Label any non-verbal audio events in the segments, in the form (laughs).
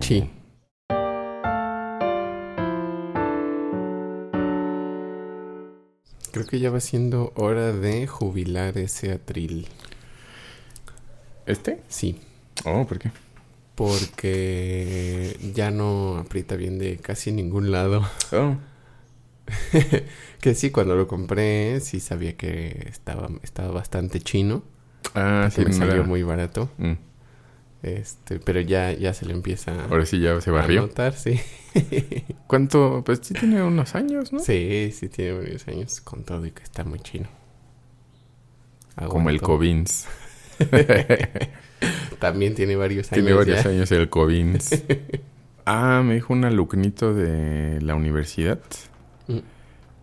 Sí. Creo que ya va siendo hora de jubilar ese atril. ¿Este? Sí, Oh, ¿por qué? porque ya no aprieta bien de casi ningún lado. Oh. (laughs) que sí, cuando lo compré sí sabía que estaba, estaba bastante chino. Ah, sí, me salió muy barato. Mm. Este, pero ya, ya se le empieza Ahora sí ya se a barrió. notar, sí. (laughs) ¿Cuánto? Pues sí tiene unos años, ¿no? Sí, sí tiene varios años con todo y que está muy chino. Como el. Covins. (laughs) También tiene varios años. tiene varios ya. años el Covins. (laughs) ah, me dijo un alumnito de la universidad Mm.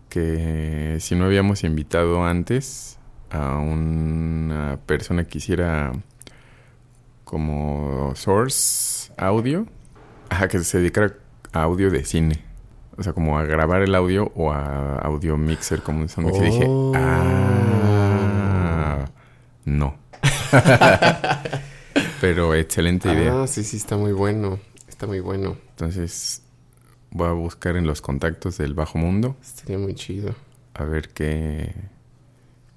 que si no habíamos invitado antes a una persona que hiciera como source audio, ajá, que se dedicara a audio de cine. O sea, como a grabar el audio o a audio mixer, como son. Y dije, Oh. ah, no. (laughs) Pero excelente idea. Ah, sí, sí, está muy bueno. Está muy bueno. Entonces voy a buscar en los contactos del bajo mundo Estaría muy chido. a ver qué,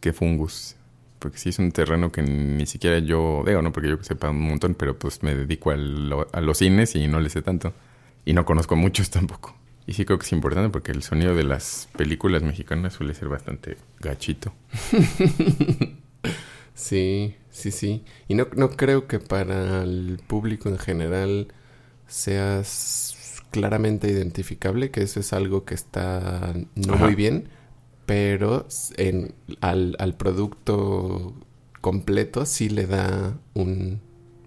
qué fungus. Porque sí es un terreno que ni siquiera yo digo, ¿no? Porque yo sepa un montón, pero pues me dedico a, lo- a los cines y no le sé tanto. Y no conozco muchos (laughs) tampoco. Y sí creo que es importante porque el sonido de las películas mexicanas suele ser bastante gachito. (laughs) Sí, sí, sí. Y no, no creo que para el público en general seas claramente identificable, que eso es algo que está no Ajá. muy bien, pero en, al, al producto completo sí le da un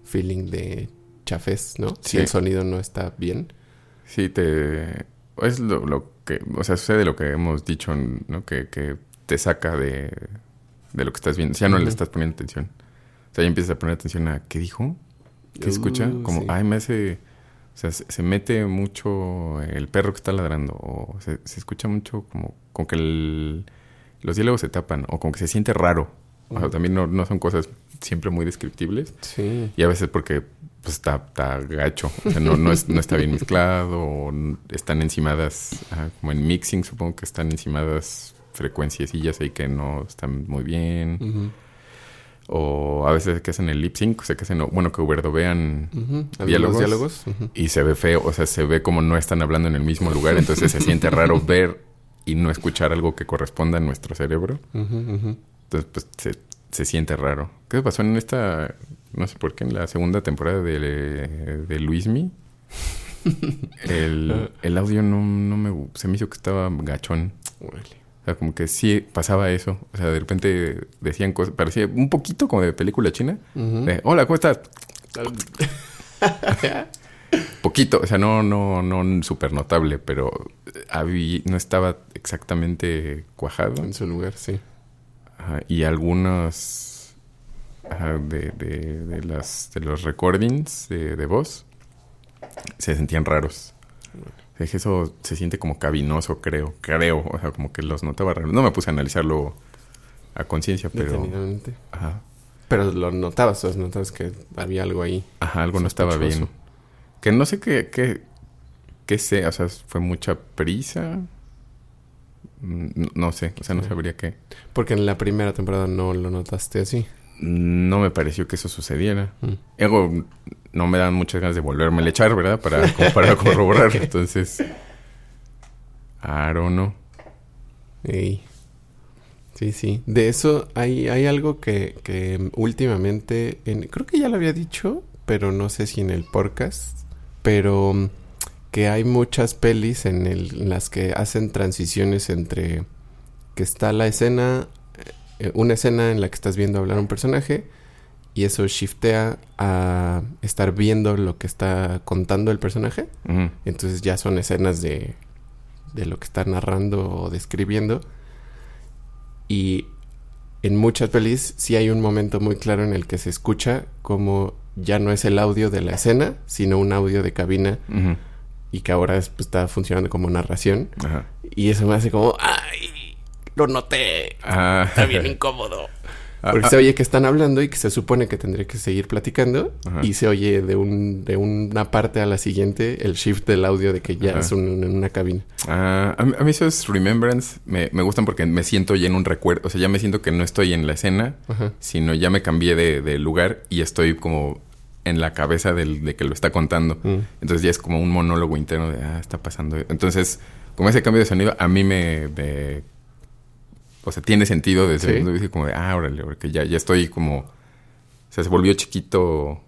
feeling de chafés, ¿no? Si el sonido no está bien. Sí, te... Es lo, lo que... O sea, sucede lo que hemos dicho, ¿no? Que, que te saca de, de lo que estás viendo. Ya no le estás poniendo atención. O sea, ya empiezas a poner atención a... ¿Qué dijo? ¿Qué escucha? Uh, Como, sí. ay, me hace... O sea, se, se mete mucho el perro que está ladrando. O se, se escucha mucho como... Como que el- los diálogos se tapan. O como que se siente raro. O sea, también no, no son cosas siempre muy descriptibles. Sí. Y a veces porque pues está, está gacho. O sea, no, no, es- no está bien mezclado. O están encimadas, ajá, como en mixing supongo que están encimadas frecuencias ahí que no están muy bien. Ujú, O a veces que hacen el lip sync, o sea que hacen, bueno, que verdovean ujú. ¿Algunos ¿Diálogos? diálogos? Y se ve feo. O sea, se ve como no están hablando en el mismo lugar. Entonces se siente raro (laughs) ver y no escuchar algo que corresponda a nuestro cerebro. Entonces, pues se, se siente raro. ¿Qué pasó en esta, no sé por qué, en la segunda temporada de, de Luismi? (laughs) El, el audio no, no me... Se me hizo que estaba gachón. Órale. O sea, como que sí pasaba eso. O sea, de repente decían cosas... Parecía un poquito como de película china. De, Hola, ¿cómo estás? (laughs) Poquito. O sea, no, no, no súper notable, pero no estaba exactamente cuajado. En su lugar, sí. Ajá, y algunos ajá, de, de, de las, de los recordings de, de voz se sentían raros. Es que eso se siente como cabinoso, creo. Creo. O sea, como que los notaba. No me puse a analizarlo a conciencia, pero... Ajá, Pero lo notabas, los notabas que había algo ahí. ajá, algo no estaba bien. Que no sé qué, qué, qué sé. O sea, fue mucha prisa. Mm, No, no sé. O sea, no Sí. sabría qué. Porque en la primera temporada no lo notaste así. No me pareció que eso sucediera. Mm. Luego no me dan muchas ganas de volverme a echar, ¿verdad? Para, corroborar. (laughs) Entonces, I don't know. Ey. Sí, sí. De eso hay, hay algo que, que últimamente, en- creo que ya lo había dicho, pero no sé si en el podcast, pero que hay muchas pelis en, el- en las que hacen transiciones entre que está la escena, una escena en la que estás viendo hablar a un personaje y eso shiftea a estar viendo lo que está contando el personaje. Entonces ya son escenas de, de lo que está narrando o describiendo. Y en muchas pelis sí hay un momento muy claro en el que se escucha como ya no es el audio de la escena, sino un audio de cabina y que ahora es- pues, está funcionando como narración. Ajá. Y eso me hace como, ¡ay! Lo noté. Ah, Está bien incómodo. Porque Ah, se ah. oye que están hablando y que se supone que tendría que seguir platicando. Ajá. Y se oye de, un, de una parte a la siguiente el shift del audio de que ya Ajá. es un- en una cabina. Ah, a, mí- a mí esos Remembrance me, me gustan porque me siento ya en un recuerdo. O sea, ya me siento que no estoy en la escena, Ajá. sino ya me cambié de, de lugar y estoy como en la cabeza del, de que lo está contando. Mm. Entonces ya es como un monólogo interno de, ah, está pasando. Entonces, como ese cambio de sonido, a mí me... me- o sea, tiene sentido desde Sí. el punto de vista como de, ah, órale, porque ya, ya estoy como... O sea, se volvió chiquito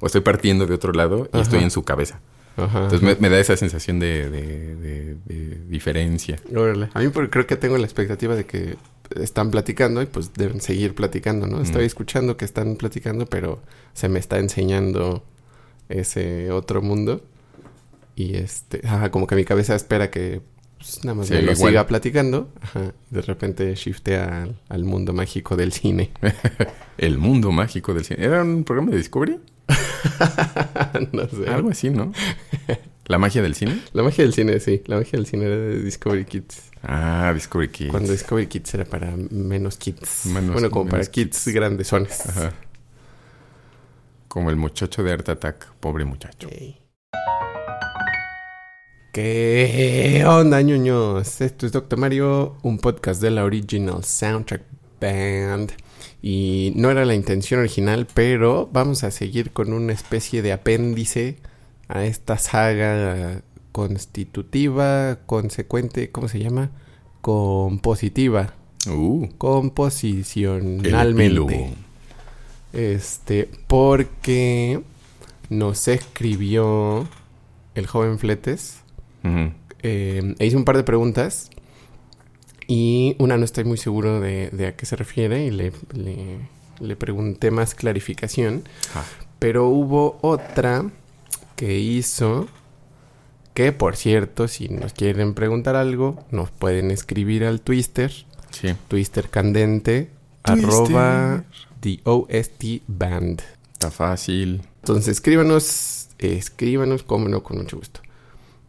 o estoy partiendo de otro lado y Ajá. estoy en su cabeza. Ajá. Entonces me, me da esa sensación de, de- de- de diferencia. Órale. A mí porque creo que tengo la expectativa de que están platicando y pues deben seguir platicando, ¿no? Mm. Estoy escuchando que están platicando, pero se me está enseñando ese otro mundo. Y este, ajá, como que mi cabeza espera que pues, nada más Sí, me lo igual. siga platicando. Ajá. De repente shiftea al, al mundo mágico del cine. (laughs) El mundo mágico del cine. ¿Era un programa de Discovery? (laughs) no sé. Algo así, ¿no? ¿La magia del cine? La magia del cine, sí. La magia del cine era de Discovery Kids. Ah, Discovery Kids. Cuando Discovery Kids era para menos kids. Menos- bueno, como para kids, grandesones. Ajá. Como el muchacho de Art Attack. Pobre muchacho. Ey. ¿Qué onda, ñoños? Esto es Doctor Mario, un podcast de la Original Soundtrack Band. Y no era la intención original, pero vamos a seguir con una especie de apéndice a esta saga constitutiva, consecuente, ¿cómo se llama? Compositiva. Uh. Composicionalmente. Este, porque nos escribió el joven Fletes. Ujú. eh, e hizo un par de preguntas. Y una no estoy muy seguro de, de a qué se refiere. Y le, le, le pregunté más clarificación. Ah. Pero hubo otra que hizo. Que por cierto, si nos quieren preguntar algo, nos pueden escribir al Twister. Sí. Twister candente. Twister. Arroba the OST Band. Está fácil. Entonces escríbanos, escríbanos, cómo no, con mucho gusto.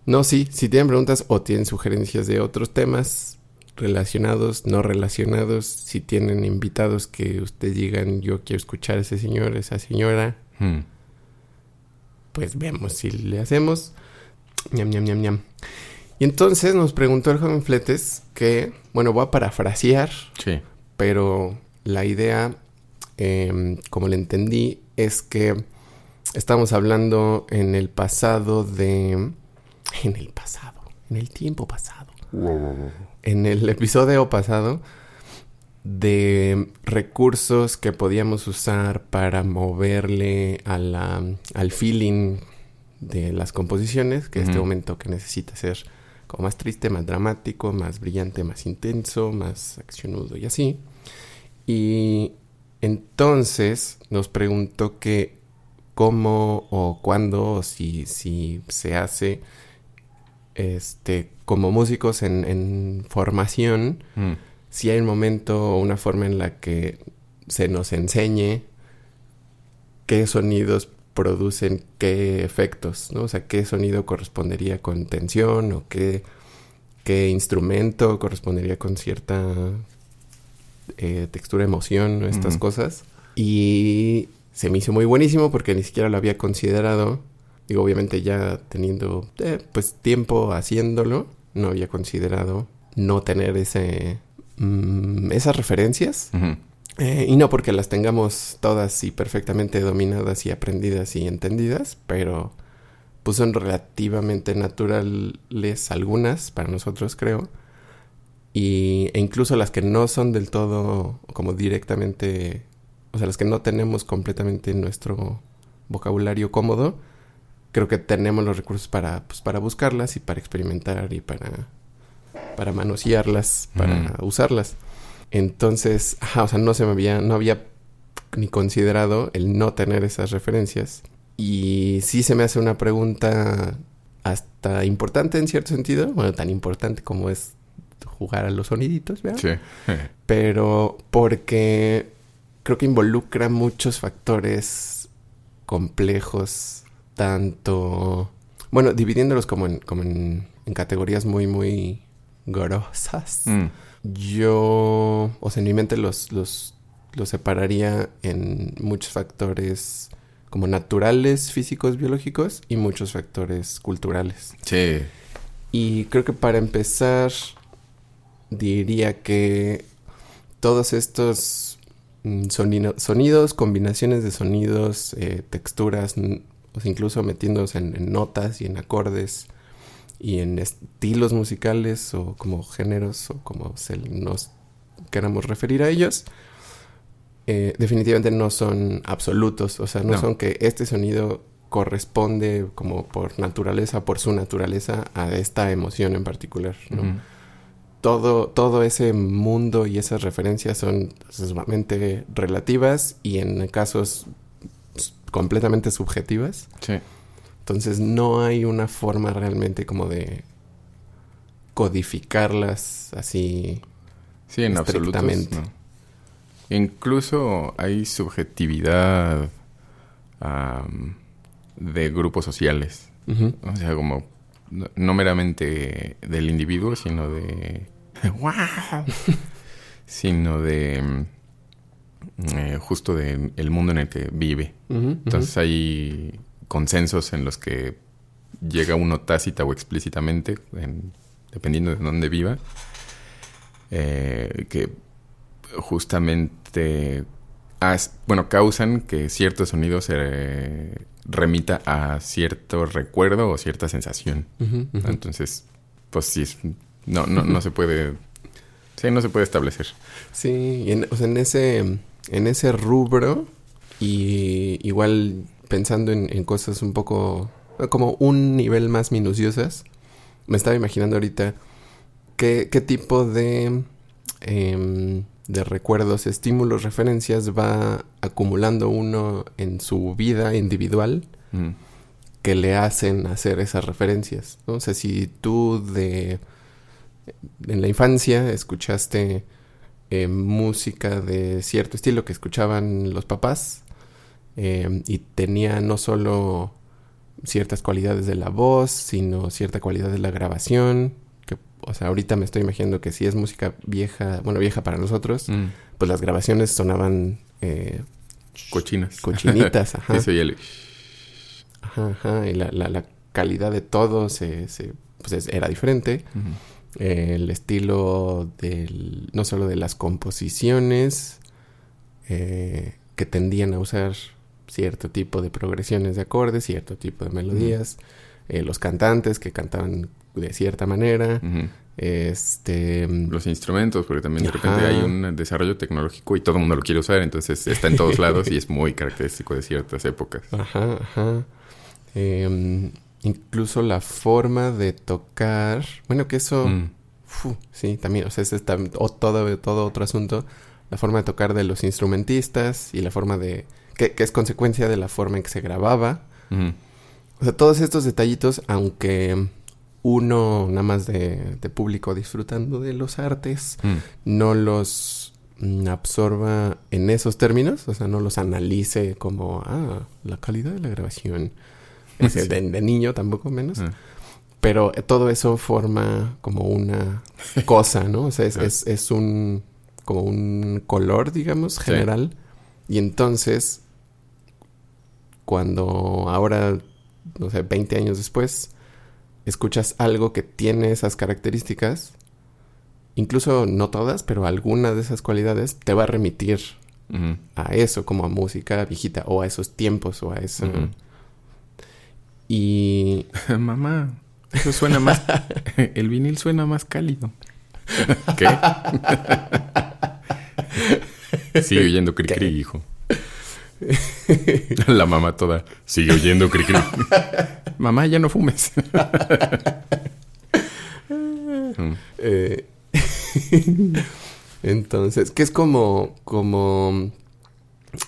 No, sí, si tienen preguntas o tienen sugerencias de otros temas relacionados, no relacionados, si tienen invitados que ustedes digan yo quiero escuchar a ese señor, esa señora, Hmm. pues vemos si le hacemos. Ñam, ñam, ñam, ñam. Y entonces nos preguntó el joven Fletes que, bueno, voy a parafrasear, Sí. pero la idea, eh, como le entendí, es que estamos hablando en el pasado de... En el pasado, en el tiempo pasado. En el episodio pasado de recursos que podíamos usar para moverle a la- al feeling de las composiciones, que este Ujú. momento que necesita ser como más triste, más dramático, más brillante, más intenso, más accionudo y así. Y entonces nos preguntó que cómo o cuándo o si, si se hace este como músicos en, en formación Hmm. si hay un momento o una forma en la que se nos enseñe qué sonidos producen qué efectos, ¿no? O sea, qué sonido correspondería con tensión o qué, qué instrumento correspondería con cierta eh, textura, emoción, estas cosas. Y se me hizo muy buenísimo porque ni siquiera lo había considerado. Digo, obviamente ya teniendo eh, pues tiempo haciéndolo, no había considerado no tener ese mm, esas referencias. Eh, y no porque las tengamos todas y perfectamente dominadas y aprendidas y entendidas, pero pues son relativamente naturales algunas para nosotros, creo. Y, e incluso las que no son del todo como directamente, o sea, las que no tenemos completamente en nuestro vocabulario cómodo, creo que tenemos los recursos para, pues, para buscarlas y para experimentar y para, para manosearlas, para usarlas. Entonces, ajá, o sea, no se me había, no había ni considerado el no tener esas referencias. Y sí se me hace una pregunta hasta importante en cierto sentido, bueno, tan importante como es jugar a los soniditos, ¿verdad? Sí. Pero porque creo que involucra muchos factores complejos, tanto, bueno, dividiéndolos como en, como en, en categorías muy, muy grosas. Mm. Yo, o sea, en mi mente los, los lo separaría en muchos factores como naturales, físicos, biológicos y muchos factores culturales. Sí. Y creo que para empezar diría que todos estos mm, sonido- sonidos, combinaciones de sonidos, eh, texturas, sea, incluso metiéndose en, en notas y en acordes y en estilos musicales o como géneros o como se nos queramos referir a ellos, eh, definitivamente no son absolutos, o sea, no, No. son que este sonido corresponde como por naturaleza, por su naturaleza, a esta emoción en particular, todo, todo ese mundo y esas referencias son sumamente relativas y en casos completamente subjetivas. Sí. Entonces no hay una forma realmente como de codificarlas así. Sí, en absoluto. No. Incluso hay subjetividad de grupos sociales. O sea, como no, no meramente del individuo, sino de... (laughs) ¡Wow! sino de... eh, justo de el mundo en el que vive. Entonces hay consensos en los que llega uno tácita o explícitamente, en- dependiendo de dónde viva, eh, que justamente bueno, causan que cierto sonido se remita a cierto recuerdo o cierta sensación. Entonces, pues sí, es- no, no, no se puede... Sí, no se puede establecer. Sí, y en, o sea, en ese, en ese rubro, y igual pensando en, en cosas un poco, como un nivel más minuciosas, me estaba imaginando ahorita qué, qué tipo de, em, de recuerdos, estímulos, referencias va acumulando uno en su vida individual Mm. que le hacen hacer esas referencias. ¿no? O sea, si tú de en la infancia escuchaste eh, música de cierto estilo que escuchaban los papás eh, y tenía no solo ciertas cualidades de la voz, sino cierta cualidad de la grabación. Que, o sea, ahorita me estoy imaginando que si es música vieja, bueno, vieja para nosotros, Mm. pues las grabaciones sonaban eh, Cochinas. cochinitas, (laughs) ajá. Eso y el... Ajá, ajá, y la, la, la calidad de todo se, se- pues es- era diferente. El estilo del, no solo de las composiciones, eh, que tendían a usar cierto tipo de progresiones de acordes, cierto tipo de melodías, eh, los cantantes que cantaban de cierta manera, este... los instrumentos, porque también de Ajá. repente hay un desarrollo tecnológico y todo el mundo lo quiere usar, entonces está en todos lados y es muy característico de ciertas épocas. Ajá, ajá. Em, incluso la forma de tocar, bueno, que eso... Mm. Sí, también, o sea, ese es o todo, todo otro asunto. La forma de tocar de los instrumentistas y la forma de... Que, que es consecuencia de la forma en que se grababa. O sea, todos estos detallitos, aunque uno nada más de, de público disfrutando de los artes, Mm. no los mm, absorba en esos términos, o sea, no los analice como, ah, la calidad de la grabación. Ese (laughs) Sí. de, de niño tampoco menos. Ah. Pero todo eso forma como una (laughs) cosa, ¿no? O sea, es, Ah. es, es un como un color, digamos, Sí. general. Y entonces, cuando ahora, no sé, 20 años después, escuchas algo que tiene esas características, incluso no todas, pero alguna de esas cualidades, te va a remitir a eso, como a música viejita, o a esos tiempos, o a eso. Ujú. Y (laughs) Mamá, eso suena más... (laughs) El vinil suena más cálido. (laughs) ¿Qué? Sigue oyendo cri cri, hijo. La mamá toda sigue oyendo cri cri. mamá, ya no fumes. Mm, Eh, Entonces, que es como, como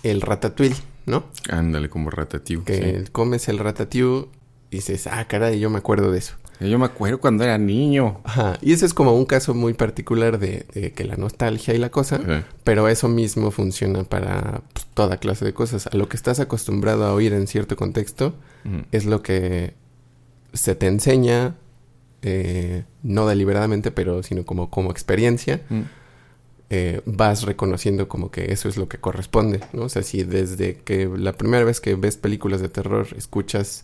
el ratatouille, ¿no? Ándale, como ratatiu. Que comes el ratatouille y dices, ah, caray, yo me acuerdo de eso. sí. Yo me acuerdo cuando era niño. Ajá. Y ese es como un caso muy particular de, de que la nostalgia y la cosa, Sí. pero eso mismo funciona para pues, toda clase de cosas. A lo que estás acostumbrado a oír en cierto contexto es lo que se te enseña, eh, no deliberadamente, pero sino como, como experiencia. Mm. Eh, vas reconociendo como que eso es lo que corresponde, ¿no? O sea, si desde que la primera vez que ves películas de terror escuchas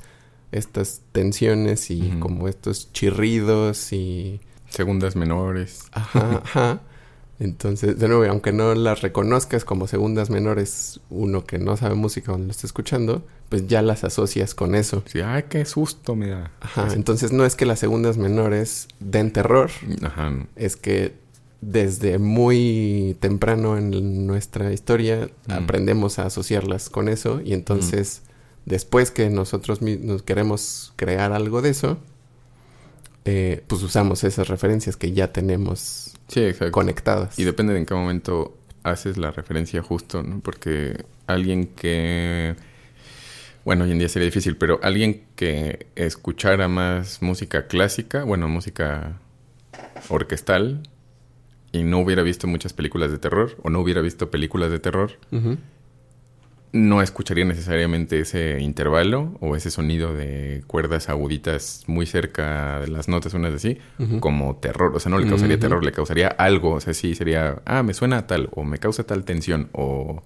estas tensiones y como estos chirridos y... Segundas menores. Ajá, (laughs) ajá. Entonces, de nuevo, aunque no las reconozcas como segundas menores, uno que no sabe música cuando lo está escuchando, pues ya las asocias con eso. Sí, ay, qué susto me da. Ajá, entonces no es que las segundas menores den terror, Ajá. es que desde muy temprano en nuestra historia Mm. aprendemos a asociarlas con eso y entonces después que nosotros nos queremos crear algo de eso, eh, pues usamos esas referencias que ya tenemos Sí, conectadas. Y depende de en qué momento haces la referencia justo, ¿no? Porque alguien que... Bueno, hoy en día sería difícil, pero alguien que escuchara más música clásica, bueno, música orquestal, y no hubiera visto muchas películas de terror, o no hubiera visto películas de terror, no escucharía necesariamente ese intervalo o ese sonido de cuerdas aguditas muy cerca de las notas, unas así, Ujú. como terror. O sea, no le causaría terror, le causaría algo. O sea, sí sería, ah, me suena a tal, o me causa tal tensión, o,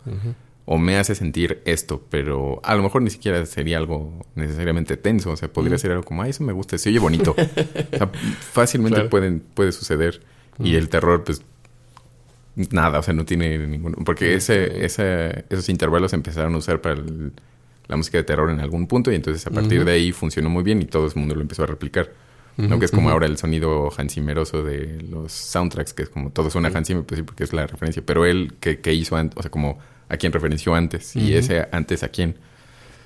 o me hace sentir esto, pero a lo mejor ni siquiera sería algo necesariamente tenso. O sea, podría ser algo como, ah, eso me gusta, se oye bonito. (laughs) o sea, fácilmente Claro. pueden, puede suceder. Y Ujú. el terror, pues, nada, o sea, no tiene ningún... Porque ese, ese, esos intervalos se empezaron a usar para el- la música de terror en algún punto y entonces a partir Ujú. de ahí funcionó muy bien y todo el mundo lo empezó a replicar. ¿no? Ujú, Que es como ujú. ahora el sonido hansimeroso de los soundtracks, que es como todo suena. Hans Zimmer, pues sí, porque es la referencia. Pero él, que, que hizo antes? O sea, como a quién referenció antes y ese antes a quién.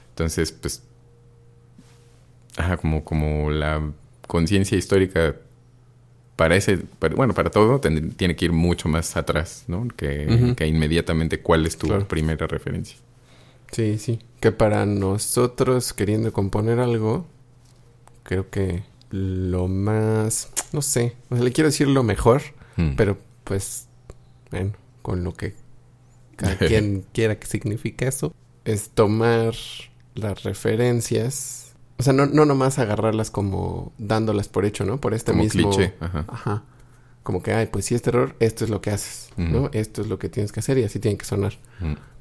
Entonces, pues... Ajá, como, como la conciencia histórica para ese, para- bueno, para todo ten- tiene que ir mucho más atrás, ¿no? Que, que inmediatamente cuál es tu Claro. primera referencia. Sí, sí. Que para nosotros queriendo componer algo, creo que lo más, no sé, o sea, le quiero decir lo mejor, Mm. pero pues, bueno, con lo que cada quien (laughs) quiera que signifique eso, es tomar las referencias, o sea, no, no nomás agarrarlas como dándolas por hecho, ¿no? Por este como mismo... cliché. Ajá. Ajá. Como que, ay, pues si es terror, esto es lo que haces, ¿no? Esto es lo que tienes que hacer y así tiene que sonar.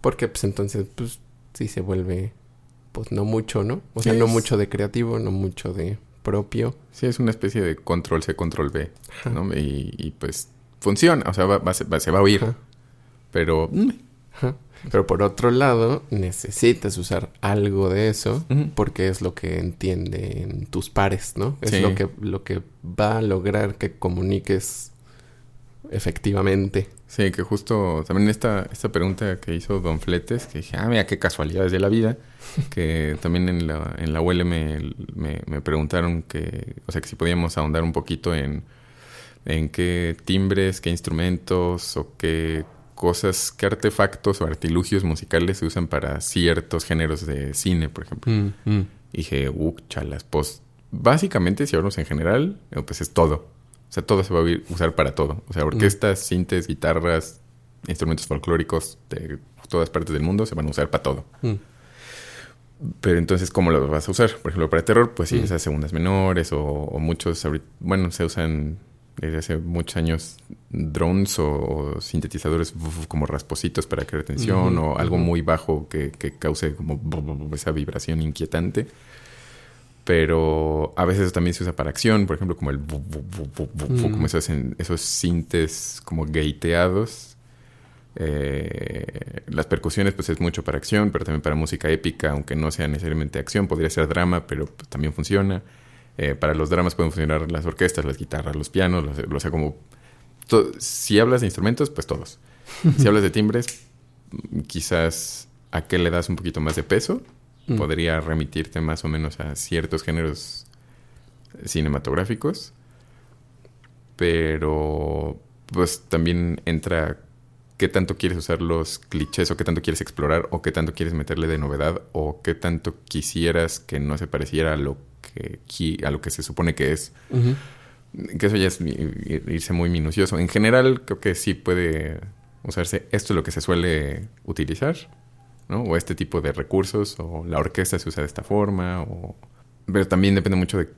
Porque pues entonces pues sí se vuelve pues no mucho, ¿no? O sea, no mucho de creativo, no mucho de propio. Sí, es una especie de control C, control B, Ajá. ¿no? Y, y, pues funciona, o sea, va- va- se, va, se va a oír, Ajá, pero... mm, ajá. Pero por otro lado, necesitas usar algo de eso porque es lo que entienden tus pares, ¿no? Es Sí. lo que lo que va a lograr que comuniques efectivamente. Sí, que justo también esta, esta pregunta que hizo Don Fletes, que dije, ah, mira qué casualidades de la vida, (laughs) que también en la, en la UL me, me, me preguntaron que, o sea, que si podíamos ahondar un poquito en, en qué timbres, qué instrumentos o qué cosas, qué artefactos o artilugios musicales se usan para ciertos géneros de cine, por ejemplo. Mm, mm. Y dije, uh, chalas, pues básicamente si hablamos en general, eh, pues es todo. O sea, todo se va a usar para todo. O sea, orquestas, sintes, guitarras, instrumentos folclóricos de todas partes del mundo se van a usar para todo. Mm. Pero entonces, ¿cómo lo vas a usar? Por ejemplo, para terror, pues sí, Mm. esas segundas menores o, o muchos, bueno, se usan desde hace muchos años drones o, o sintetizadores como raspositos para crear tensión o algo muy bajo que, que cause como esa vibración inquietante. Pero a veces también se usa para acción, por ejemplo, como el bu- bu- bu- Mm. como esos, esos sintes como gateados. Eh, las percusiones, pues es mucho para acción, pero también para música épica, aunque no sea necesariamente acción, podría ser drama, pero pues, también funciona. Eh, para los dramas pueden funcionar las orquestas, las guitarras, los pianos, los- o sea, como... si hablas de instrumentos, pues todos. si hablas de timbres, quizás a qué le das un poquito más de peso, Mm. podría remitirte más o menos a ciertos géneros cinematográficos, pero pues también entra qué tanto quieres usar los clichés o qué tanto quieres explorar o qué tanto quieres meterle de novedad o qué tanto quisieras que no se pareciera a lo que a lo que se supone que es. Que eso ya es irse muy minucioso en general creo que sí puede usarse esto es lo que se suele utilizar ¿no? o este tipo de recursos o la orquesta se usa de esta forma o pero también depende mucho de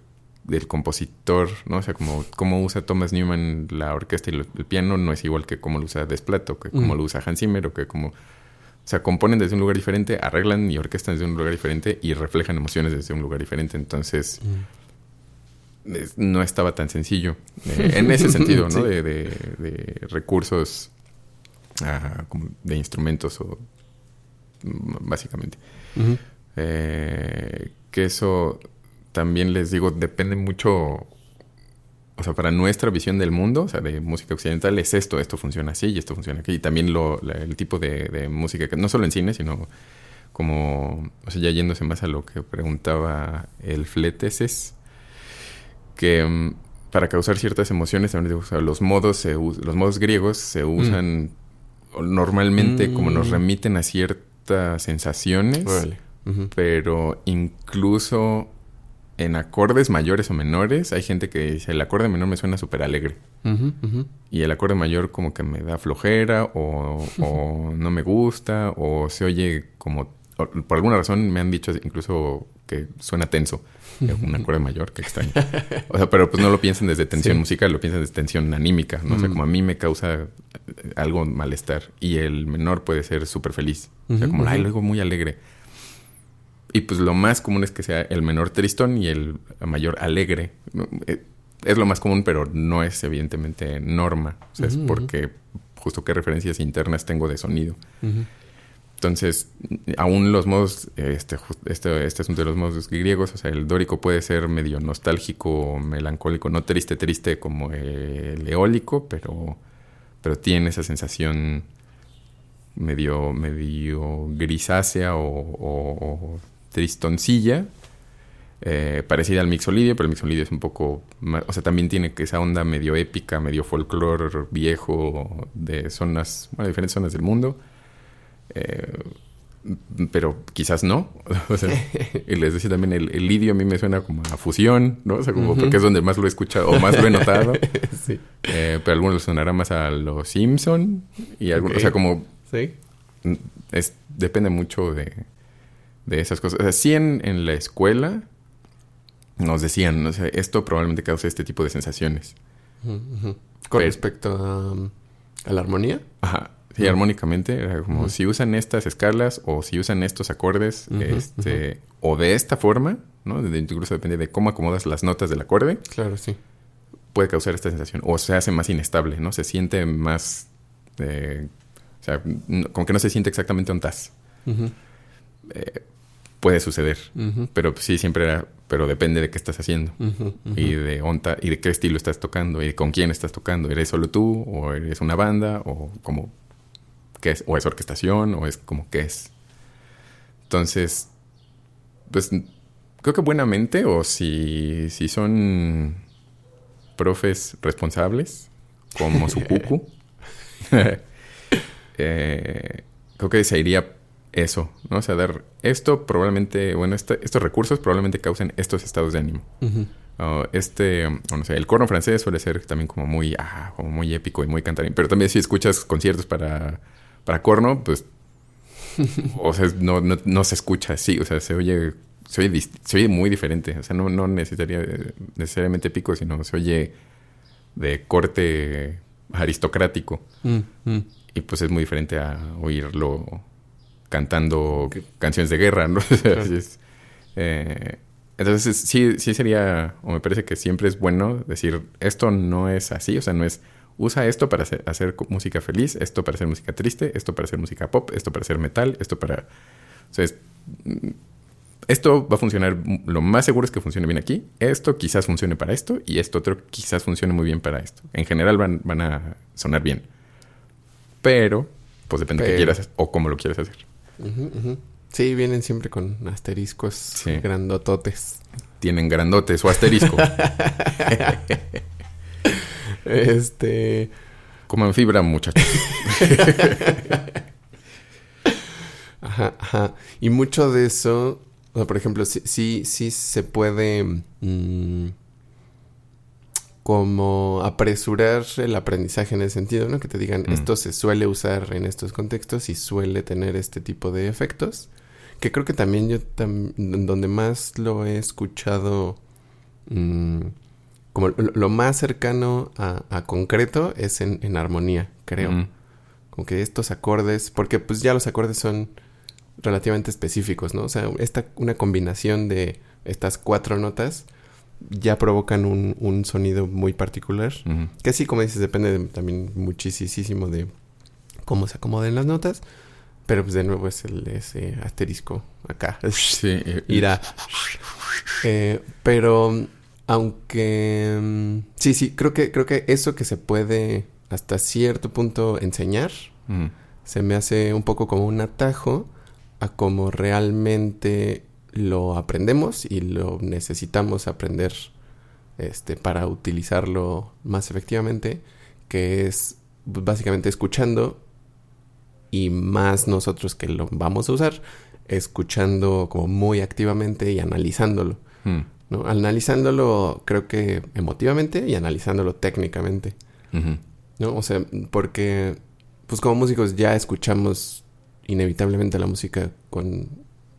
del compositor, ¿no? O sea, como cómo usa Thomas Newman la orquesta y el piano no es igual que cómo lo usa Desplat o que cómo Mm. lo usa Hans Zimmer o que como... O sea, componen desde un lugar diferente, arreglan y orquestan desde un lugar diferente y reflejan emociones desde un lugar diferente. Entonces, es- no estaba tan sencillo. eh, en ese sentido, (laughs) ¿no? Sí. De, de- de recursos, ah, como de instrumentos o básicamente. Eh, que eso también les digo, depende mucho, o sea, para nuestra visión del mundo, o sea, de música occidental, es esto, esto funciona así y esto funciona aquí. Y también lo, la- el tipo de, de música, que no solo en cine, sino como, o sea, ya yéndose más a lo que preguntaba el Fleteses, que mm, para causar ciertas emociones, o sea, los modos, se los modos griegos se usan o normalmente como nos Mm. remiten a ciertas sensaciones pero incluso en acordes mayores o menores, hay gente que dice, el acorde menor me suena súper alegre. Y el acorde mayor como que me da flojera o, (laughs) o no me gusta o se oye como... o por alguna razón me han dicho incluso que suena tenso. (laughs) eh, Un acorde mayor, que extraño. O sea, pero pues no lo piensan desde tensión Sí. musical, lo piensan desde tensión anímica. No O sea, Mm. como a mí me causa eh, algo malestar. Y el menor puede ser súper feliz. O sea, como, ay, ujú. luego muy alegre. Y pues lo más común es que sea el menor tristón y el mayor alegre. Eh, Es lo más común, pero no es evidentemente norma. O sea, es ujú. porque justo qué referencias internas tengo de sonido. Entonces, aún los modos, este, este, este asunto de los modos griegos, o sea, el dórico puede ser medio nostálgico, melancólico, no triste, triste como el eólico, pero, pero tiene esa sensación medio, medio grisácea o, tristoncilla, eh, parecida al mixolidio, pero el mixolidio es un poco más, o sea, también tiene esa onda medio épica, medio folclore viejo de zonas, bueno, diferentes zonas del mundo. Eh, pero quizás no. (laughs) O sea, y les decía también, el, el lidio a mí me suena como a fusión, ¿no? O sea, como porque es donde más lo he escuchado o más lo he notado. (laughs) sí. Eh, pero a algunos les sonará más a los Simpson y algunos, o sea, como Sí. es, depende mucho de, de esas cosas. O sea, sí en, en la escuela nos decían, o sea, esto probablemente causa este tipo de sensaciones. Con Pero- respecto a, a la armonía. Ajá. Sí, armónicamente, era como si usan estas escalas o si usan estos acordes, este, o de esta forma, ¿no? De- incluso depende de cómo acomodas las notas del acorde, Claro, sí. puede causar esta sensación. O se hace más inestable, ¿no? Se siente más. eh, o sea, como que no se siente exactamente un tas. Eh, puede suceder. Pero pues, sí, siempre era. Pero depende de qué estás haciendo. Y de onta, y de qué estilo estás tocando, y con quién estás tocando. ¿Eres solo tú? ¿O eres una banda? ¿O como qué es? ¿O es orquestación? ¿O es como qué es? Entonces, pues creo que buenamente, o si, si son profes responsables, como su (laughs) cucu, (laughs) eh, creo que se iría eso, ¿no? O sea, dar esto probablemente, bueno, este- estos recursos probablemente causen estos estados de ánimo. Uh, este, um, no sé, el corno francés suele ser también como muy, ah, como muy épico y muy cantarín. Pero también si escuchas conciertos para, para corno, pues, o sea, no, no, no se escucha así, o sea, se oye, se oye, dist- se oye muy diferente. O sea, no, no necesitaría eh, necesariamente épico, sino se oye de corte aristocrático. Mm, mm. Y pues es muy diferente a oírlo cantando canciones de guerra, ¿no? (laughs) Claro. es, eh, entonces sí, sí sería, o me parece que siempre es bueno decir, esto no es así, o sea, no es, usa esto para hacer, música feliz, esto para hacer música triste, esto para hacer música pop, esto para hacer metal, esto para... O sea, es- mm, esto va a funcionar, lo más seguro es que funcione bien aquí, esto quizás funcione para esto y esto otro quizás funcione muy bien para esto. En general van, van a sonar bien. Pero, pues depende de qué quieras o cómo lo quieras hacer. Ujú. Sí, vienen siempre con asteriscos Sí. grandototes. Tienen grandotes o asterisco. (laughs) (laughs) Este. Coman fibra, muchachos. (laughs) Ajá, ajá. Y mucho de eso, o sea, por ejemplo, sí, sí, sí se puede mm, como apresurar el aprendizaje en ese sentido, ¿no? Que te digan, Mm. esto se suele usar en estos contextos y suele tener este tipo de efectos. Que creo que también yo, tam- donde más lo he escuchado mm, como lo, más cercano a, concreto es en, armonía, creo. Como que estos acordes, porque pues ya los acordes son relativamente específicos, ¿no? O sea, esta, una combinación de estas cuatro notas ya provocan un, sonido muy particular. Que sí, como dices, depende también muchísimo de cómo se acomoden las notas. Pero pues de nuevo es el ese asterisco acá. Sí. Eh, Irá. Eh, pero aunque mm, sí, sí, creo que, creo que eso que se puede hasta cierto punto enseñar, se me hace un poco como un atajo a cómo realmente lo aprendemos y lo necesitamos aprender este, para utilizarlo más efectivamente, que es básicamente escuchando y más nosotros que lo vamos a usar, escuchando como muy activamente y analizándolo. Mm. ¿No? Analizándolo creo que emotivamente y analizándolo técnicamente. ¿No? O sea, porque pues como músicos ya escuchamos inevitablemente la música con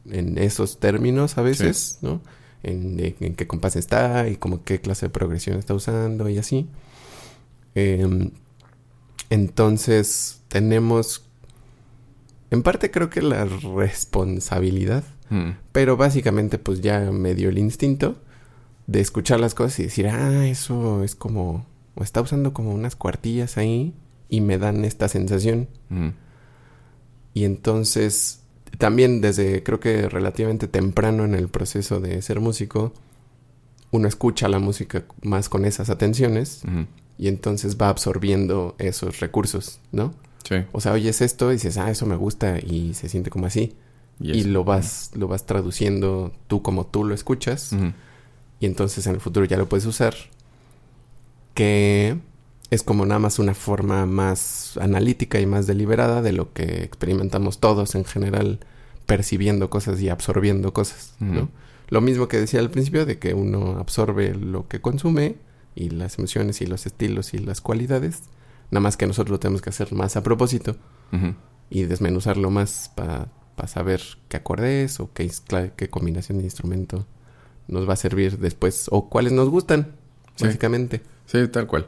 en esos términos a veces, ¿no? En, en, qué compás está y como qué clase de progresión está usando y así. Em, entonces tenemos, en parte creo que la responsabilidad, hmm. pero básicamente pues ya me dio el instinto de escuchar las cosas y decir, ah, eso es como, o está usando como unas cuartillas ahí y me dan esta sensación. Hmm. Y entonces también desde creo que relativamente temprano en el proceso de ser músico, uno escucha la música más con esas atenciones y entonces va absorbiendo esos recursos, ¿no? Sí. O sea, oyes esto y dices, ah, eso me gusta y se siente como así. Y, lo vas, lo vas traduciendo tú como tú lo escuchas. Y entonces en el futuro ya lo puedes usar. Que es como nada más una forma más analítica y más deliberada de lo que experimentamos todos en general percibiendo cosas y absorbiendo cosas, ¿no? Lo mismo que decía al principio de que uno absorbe lo que consume y las emociones y los estilos y las cualidades, nada más que nosotros lo tenemos que hacer más a propósito y desmenuzarlo más para saber qué acorde es o qué, qué combinación de instrumento nos va a servir después o cuáles nos gustan, básicamente. Sí, tal cual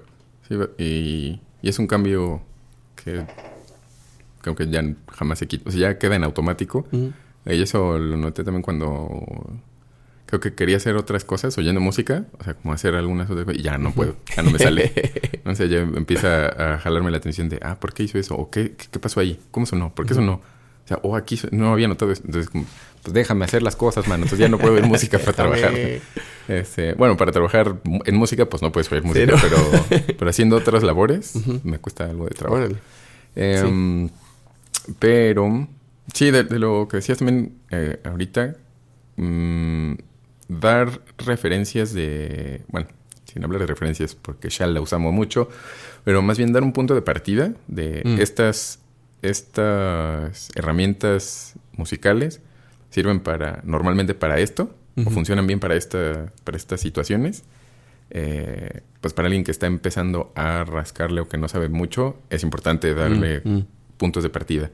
y, es un cambio que creo que ya jamás se quita. O sea, ya queda en automático. Y eso lo noté también cuando creo que quería hacer otras cosas oyendo música, o sea, como hacer algunas otras cosas, y ya no puedo, ya no me sale. (laughs) no sé, ya empieza a jalarme la atención de, ah, ¿por qué hizo eso? ¿O qué, qué, pasó ahí? ¿Cómo sonó? ¿Por qué sonó? O sea, oh, aquí no había notado eso. Entonces, pues déjame hacer las cosas, mano. Entonces ya no puedo oír música para (laughs) trabajar. Este, bueno, para trabajar en música, pues no puedes oír música, pero, (laughs) pero haciendo otras labores me cuesta algo de trabajo. Em, pero, sí, de, lo que decías también eh, ahorita, mm, dar referencias de, bueno, sin hablar de referencias porque ya la usamos mucho, pero más bien dar un punto de partida de mm. estas, estas herramientas musicales sirven para, normalmente para esto, o funcionan bien para, esta, para estas situaciones. Eh, pues para alguien que está empezando a rascarle o que no sabe mucho, es importante darle puntos de partida.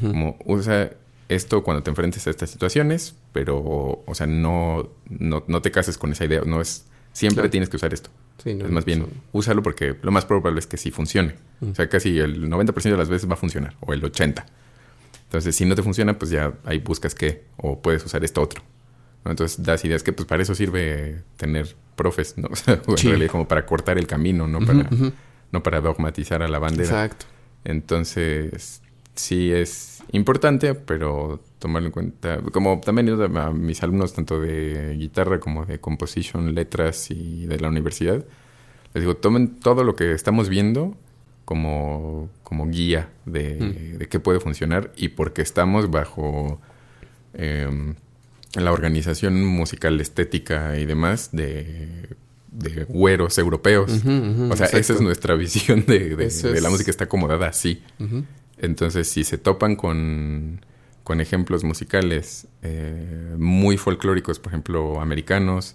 Como usa esto cuando te enfrentes a estas situaciones, pero, o sea, no, no, te cases con esa idea. No es, siempre tienes que usar esto. Es más bien, úsalo porque lo más probable es que sí funcione. O sea, casi el 90% de las veces va a funcionar, o el 80%. Entonces, si no te funciona, pues ya ahí buscas qué, o puedes usar esto otro. Entonces, das ideas que pues para eso sirve tener profes, ¿no? (laughs) O sea, como para cortar el camino, no para, no para dogmatizar a la bandera. Exacto. Entonces, sí es importante, pero tomarlo en cuenta. Como también a mis alumnos, tanto de guitarra como de composition, letras y de la universidad, les digo, tomen todo lo que estamos viendo como, como guía de, mm. de qué puede funcionar y porque estamos bajo em, la organización musical estética y demás de, de güeros europeos. o sea, esa es nuestra visión de, de, la música, está acomodada así. Entonces, si se topan con, con ejemplos musicales eh, muy folclóricos, por ejemplo, americanos,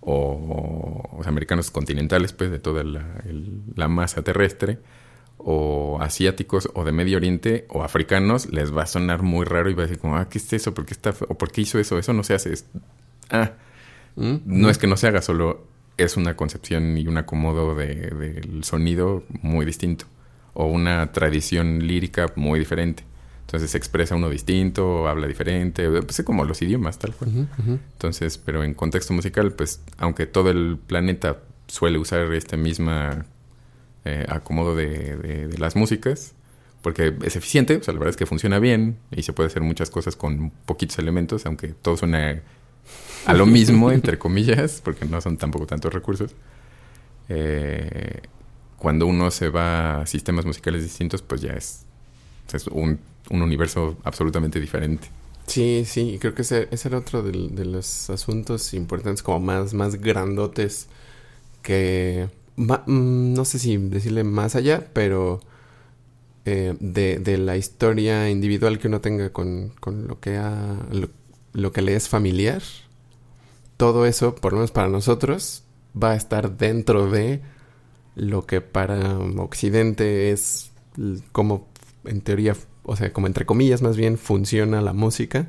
o, o americanos continentales, pues, de toda la, la masa terrestre, o asiáticos o de Medio Oriente o africanos, les va a sonar muy raro y va a decir como, ah, ¿qué es eso? ¿Por qué está? ¿O por qué hizo eso? Eso no se hace. Ah, mm, no es mm. que no se haga, solo es una concepción y un acomodo del de, sonido muy distinto. O una tradición lírica muy diferente. Entonces se expresa uno distinto, habla diferente, pues es como los idiomas, tal cual. Entonces, pero en contexto musical, pues aunque todo el planeta suele usar este mismo eh, acomodo de, de, las músicas, porque es eficiente, o sea, la verdad es que funciona bien y se puede hacer muchas cosas con poquitos elementos, aunque todo suena a lo mismo, (laughs) entre comillas, porque no son tampoco tantos recursos. Eh, cuando uno se va a sistemas musicales distintos, pues ya es, es un, un, universo absolutamente diferente. Sí, sí, y creo que ese, ese era otro de, los asuntos importantes, como más, más grandotes, que mm, no sé si decirle más allá, pero eh, de, de, la historia individual que uno tenga con, con lo, que lo, que le es familiar, todo eso, por lo menos para nosotros, va a estar dentro de lo que para Occidente es como en teoría, o sea, como entre comillas más bien funciona la música,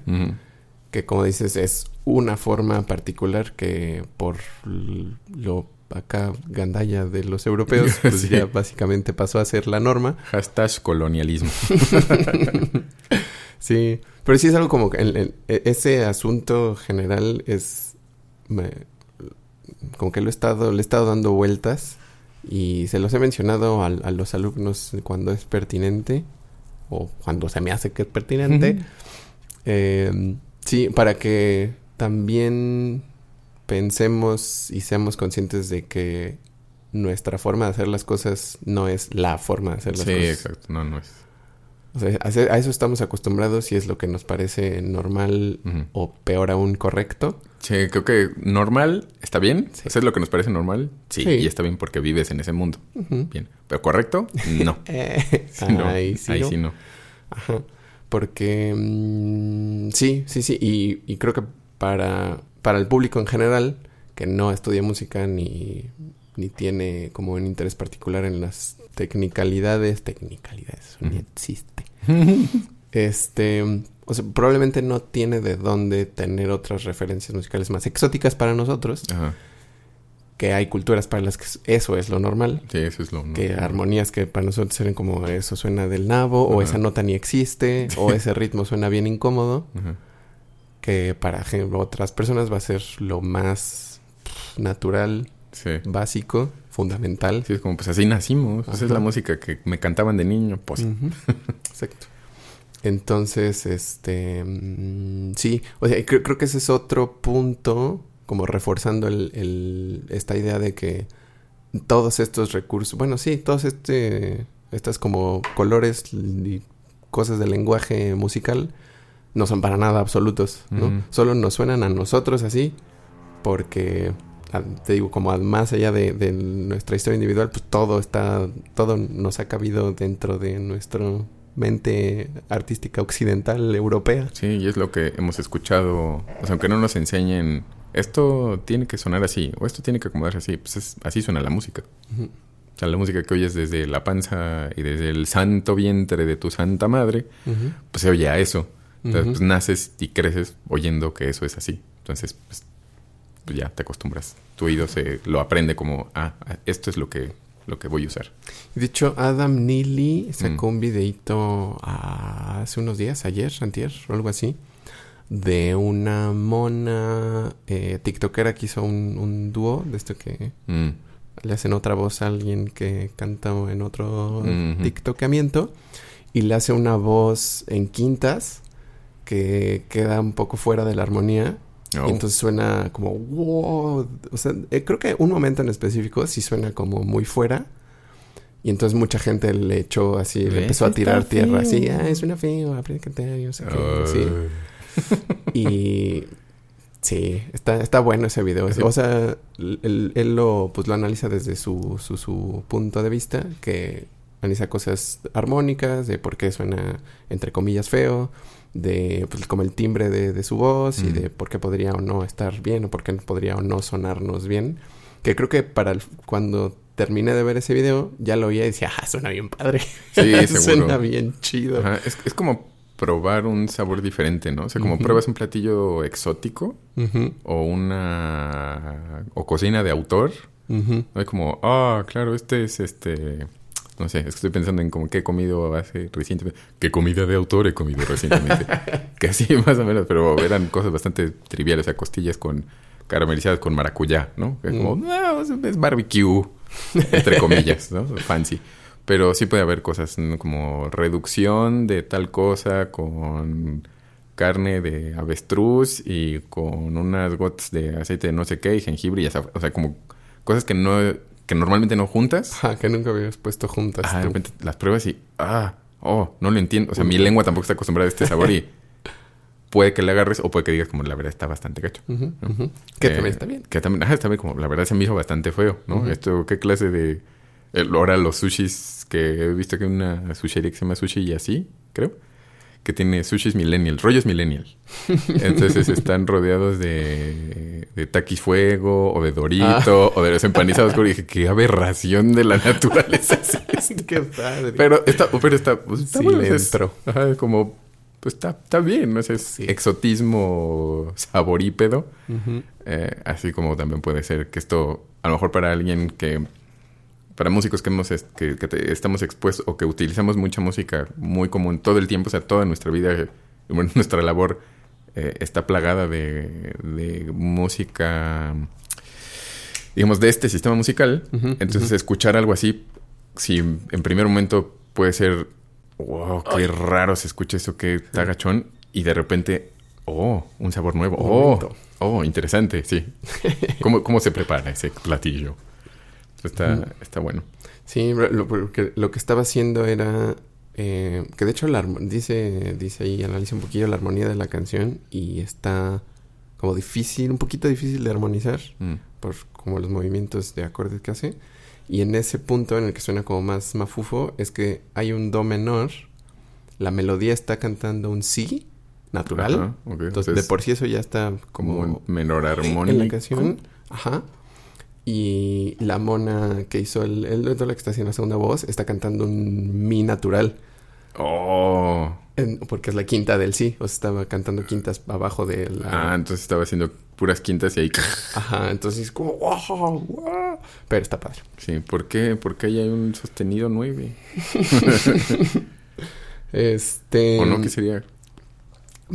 que como dices es una forma particular que por lo acá gandalla de los europeos, (laughs) pues ya básicamente pasó a ser la norma. Hashtag colonialismo. (laughs) sí, pero sí es algo como que e, ese asunto general es como que lo he estado, le he estado dando vueltas y se los he mencionado a, los alumnos cuando es pertinente o cuando se me hace que es pertinente. Em, sí, para que también pensemos y seamos conscientes de que nuestra forma de hacer las cosas no es la forma de hacer las cosas. Sí, exacto, no, no es. O sea, a eso estamos acostumbrados y es lo que nos parece normal o peor aún correcto. Sí, creo que normal está bien. ¿Eso es lo que nos parece normal? Sí, y está bien porque vives en ese mundo. Bien. ¿Pero correcto? No. (laughs) Eh, ahí, sí, no. Ajá. Porque mm, sí, sí, sí. Y, y creo que para para el público en general, que no estudia música ni, ni tiene como un interés particular en las tecnicalidades, tecnicalidades, ni existe. (laughs) este, o sea, probablemente no tiene de dónde tener otras referencias musicales más exóticas para nosotros. Que hay culturas para las que eso es lo normal. Sí, eso es lo normal. Que armonías que para nosotros eran como eso suena del nabo, o esa nota ni existe, o ese ritmo suena bien incómodo. Ajá que para otras personas va a ser lo más natural, básico, fundamental. Sí, es como pues así nacimos. Esa es la música que me cantaban de niño, pues. (laughs) Exacto. Entonces, este, mm, sí, o sea, creo, creo, que ese es otro punto, como reforzando el, esta idea de que todos estos recursos, bueno, sí, todos este, estas como colores y cosas del lenguaje musical, no son para nada absolutos, ¿no? Solo nos suenan a nosotros así, porque, te digo, como más allá de, nuestra historia individual, pues todo está, todo nos ha cabido dentro de nuestra mente artística occidental europea. Sí, y es lo que hemos escuchado, o sea, aunque no nos enseñen, esto tiene que sonar así, o esto tiene que acomodarse así, pues es, así suena la música. O sea, la música que oyes desde la panza y desde el santo vientre de tu santa madre, pues se oye a eso. Entonces, pues naces y creces oyendo que eso es así. Entonces, pues, pues, ya te acostumbras. Tu oído se lo aprende como, ah, esto es lo que, lo que voy a usar. De hecho, Adam Neely sacó mm. un videito hace unos días, ayer, antier, o algo así, de una mona eh, tiktokera que hizo un, un dúo de esto que... Mm. Le hacen otra voz a alguien que canta en otro tiktokamiento y le hace una voz en quintas que queda un poco fuera de la armonía. Y oh. entonces suena como wow. O sea, eh, creo que un momento en específico sí suena como muy fuera. Y entonces mucha gente le echó así, le empezó a tirar tierra así. Ah, suena feo, aprende a cantar, yo sé qué. y sí, está, está bueno ese video. O sea, él, él, lo, pues, lo analiza desde su, su, su punto de vista, que analiza cosas armónicas, de por qué suena entre comillas feo de pues, como el timbre de, su voz y de por qué podría o no estar bien o por qué podría o no sonarnos bien. Que creo que para cuando terminé de ver ese video, ya lo oía y decía, ah, suena bien padre. Sí, (laughs) suena bien chido. Es, es, como probar un sabor diferente, ¿no? O sea, como Ujú. pruebas un platillo exótico Ujú, o una... o cocina de autor, ujú. ¿no? Es como, ah, claro, este es este... No sé, es que estoy pensando en como qué he comido hace recientemente. ¿Qué comida de autor he comido recientemente? (laughs) que así más o menos, pero eran cosas bastante triviales, o sea, costillas con caramelizadas con maracuyá, ¿no? Es como, Mm. no, es- barbecue, entre comillas, ¿no? (laughs) Fancy. Pero sí puede haber cosas ¿no? como reducción de tal cosa con carne de avestruz y con unas gotas de aceite de no sé qué y jengibre y azafrán. O sea, como cosas que no que normalmente no juntas. Ajá, (laughs) que nunca habías puesto juntas. Ah, de repente las pruebas y ah, oh, no lo entiendo. O sea, mi lengua tampoco está acostumbrada a este sabor y (laughs) puede que le agarres o puede que digas como la verdad está bastante gacho. Que Eh, también está bien. Que también, ajá, está bien, como la verdad se me hizo bastante feo, ¿no? Esto, ¿qué clase de. el- ahora los sushis que he visto que hay una sushería que se llama Sushi y así, creo. Que tiene sushis millennial, rollos millennial. Entonces (laughs) están rodeados de, de taquis fuego o de dorito o de los empanizados. Y dije, qué aberración de la naturaleza es. Qué padre. Pero está, pero está, pues, está Sí, bueno, es- ajá, como, pues está, está bien, ¿no? Es Sí. exotismo saborípedo. Eh, así como también puede ser que esto, a lo mejor para alguien que, para músicos que, hemos, que, que te- estamos expuestos o que utilizamos mucha música muy común todo el tiempo, o sea, toda nuestra vida, eh, bueno, (laughs) nuestra labor eh, está plagada de, de música, digamos, de este sistema musical. Entonces, escuchar algo así, si en primer momento puede ser, wow, qué raro se escucha eso, qué tagachón, y de repente, oh, un sabor nuevo, Un oh, oh, interesante, sí. (laughs) ¿Cómo, cómo se prepara ese platillo? Está, está bueno. Sí, lo, porque lo que estaba haciendo era eh, que de hecho la dice dice ahí analiza un poquillo la armonía de la canción y está como difícil, un poquito difícil de armonizar Mm. por como los movimientos de acordes que hace y en ese punto en el que suena como más mafufo es que hay un do menor, la melodía está cantando un si natural, Ajá, ok. entonces Entonces, de por sí eso ya está como como menor armónico. en la canción. Ajá. Y la mona que hizo el, el dueto, la que está haciendo la segunda voz, está cantando un mi natural. Oh. en- porque es la quinta del sí. O sea, estaba cantando quintas abajo de la. Ah, entonces estaba haciendo puras quintas y ahí... Ajá. Entonces es como. wow, wow. Pero está padre. Sí, ¿por qué? Porque ahí hay un sostenido 9. (laughs) Este. ¿O no? ¿Qué sería?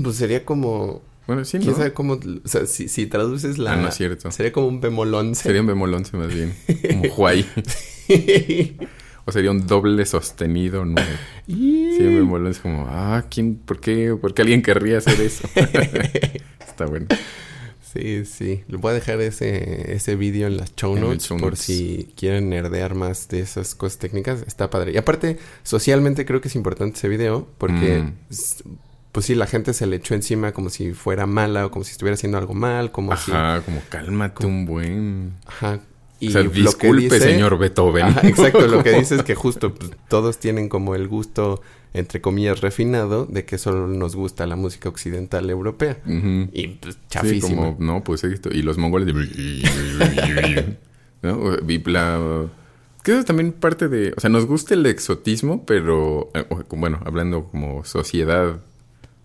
Pues sería como. Bueno, sí, ¿Quién ¿no? sabe cómo? O sea, si, si traduces la. Ah, no es cierto. Sería como un bemol. Sería un bemol 11 más bien. Como Huay. (laughs) o sería un doble sostenido 9. (laughs) Sí, un bemol 11 como... Ah, ¿quién? ¿Por qué? ¿Por qué alguien querría hacer eso? (laughs) Está bueno. Sí, sí. Les voy a dejar ese, ese vídeo en las show notes show por notes. si quieren nerdear más de esas cosas técnicas. Está padre. Y aparte, socialmente creo que es importante ese video porque, Mm. Pues sí, la gente se le echó encima como si fuera mala o como si estuviera haciendo algo mal, como. Ajá, como cálmate un buen... Ajá. Y o sea, lo que disculpe, dice- señor Beethoven. Ajá, exacto. Lo que (laughs) dice es que justo pues, todos tienen como el gusto, entre comillas, refinado de que solo nos gusta la música occidental europea. Ujú. Y pues Sí, chafísimo. como, no, pues esto. Y los mongoles de... (laughs) ¿No? Y la... Que eso es también parte de... O sea, nos gusta el exotismo, pero... eh, Bueno, hablando como sociedad,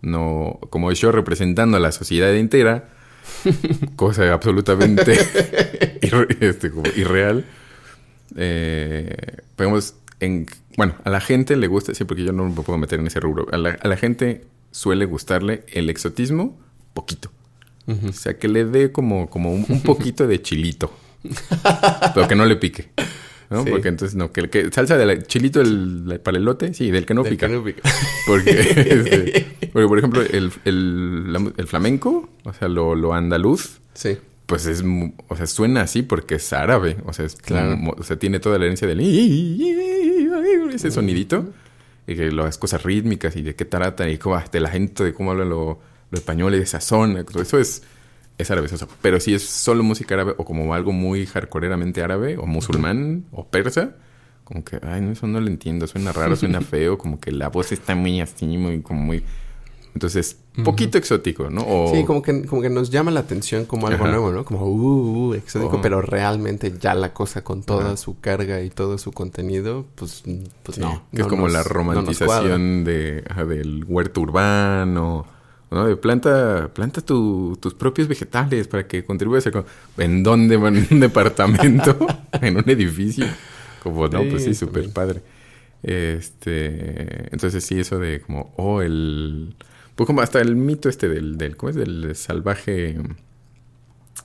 no... Como yo representando a la sociedad entera, (laughs) cosa absolutamente (laughs) este, como irreal. Eh, podemos... En, bueno, a la gente le gusta... Sí, porque yo no me puedo meter en ese rubro. A la, a la gente suele gustarle el exotismo poquito. O sea, que le dé como, como un, un poquito de chilito. (laughs) pero que no le pique. ¿No? Sí. Porque entonces, no, que, el que salsa de chilito el, para el elote, sí, del que no Del pica. que no pica. (laughs) Porque, (laughs) este, porque, por ejemplo, el, el, el flamenco, o sea, lo, lo andaluz, Sí. pues es, o sea, suena así porque es árabe. O sea, es Claro. como- o sea, tiene toda la herencia del ese sonidito. Y que las cosas rítmicas y de qué tarata y cómo, de la gente, de cómo habla lo, lo español y de esa zona. Todo eso es, es árabe. eso. Pero si es solo música árabe o como algo muy hardcoreeramente árabe o musulmán o persa, como que, ay, no, eso no lo entiendo. Suena raro, suena (laughs) feo. Como que la voz está muy así, muy, como muy... Entonces, poquito exótico, ¿no? O... Sí, como que, como que nos llama la atención como algo Ajá. nuevo, ¿no? Como, uh, uh, exótico, Oh. pero realmente ya la cosa con toda Ajá. su carga y todo su contenido, pues, pues Sí, no. que es como nos- la no romantización de, del huerto urbano, ¿no? De planta, planta tu- tus propios vegetales para que contribuyas a... ¿En dónde? ¿En un (laughs) departamento? ¿En un edificio? Como, no, pues sí, súper padre. Este, entonces sí, eso de como, oh, el... Pues como hasta el mito este del, del ¿cómo es? Del salvaje...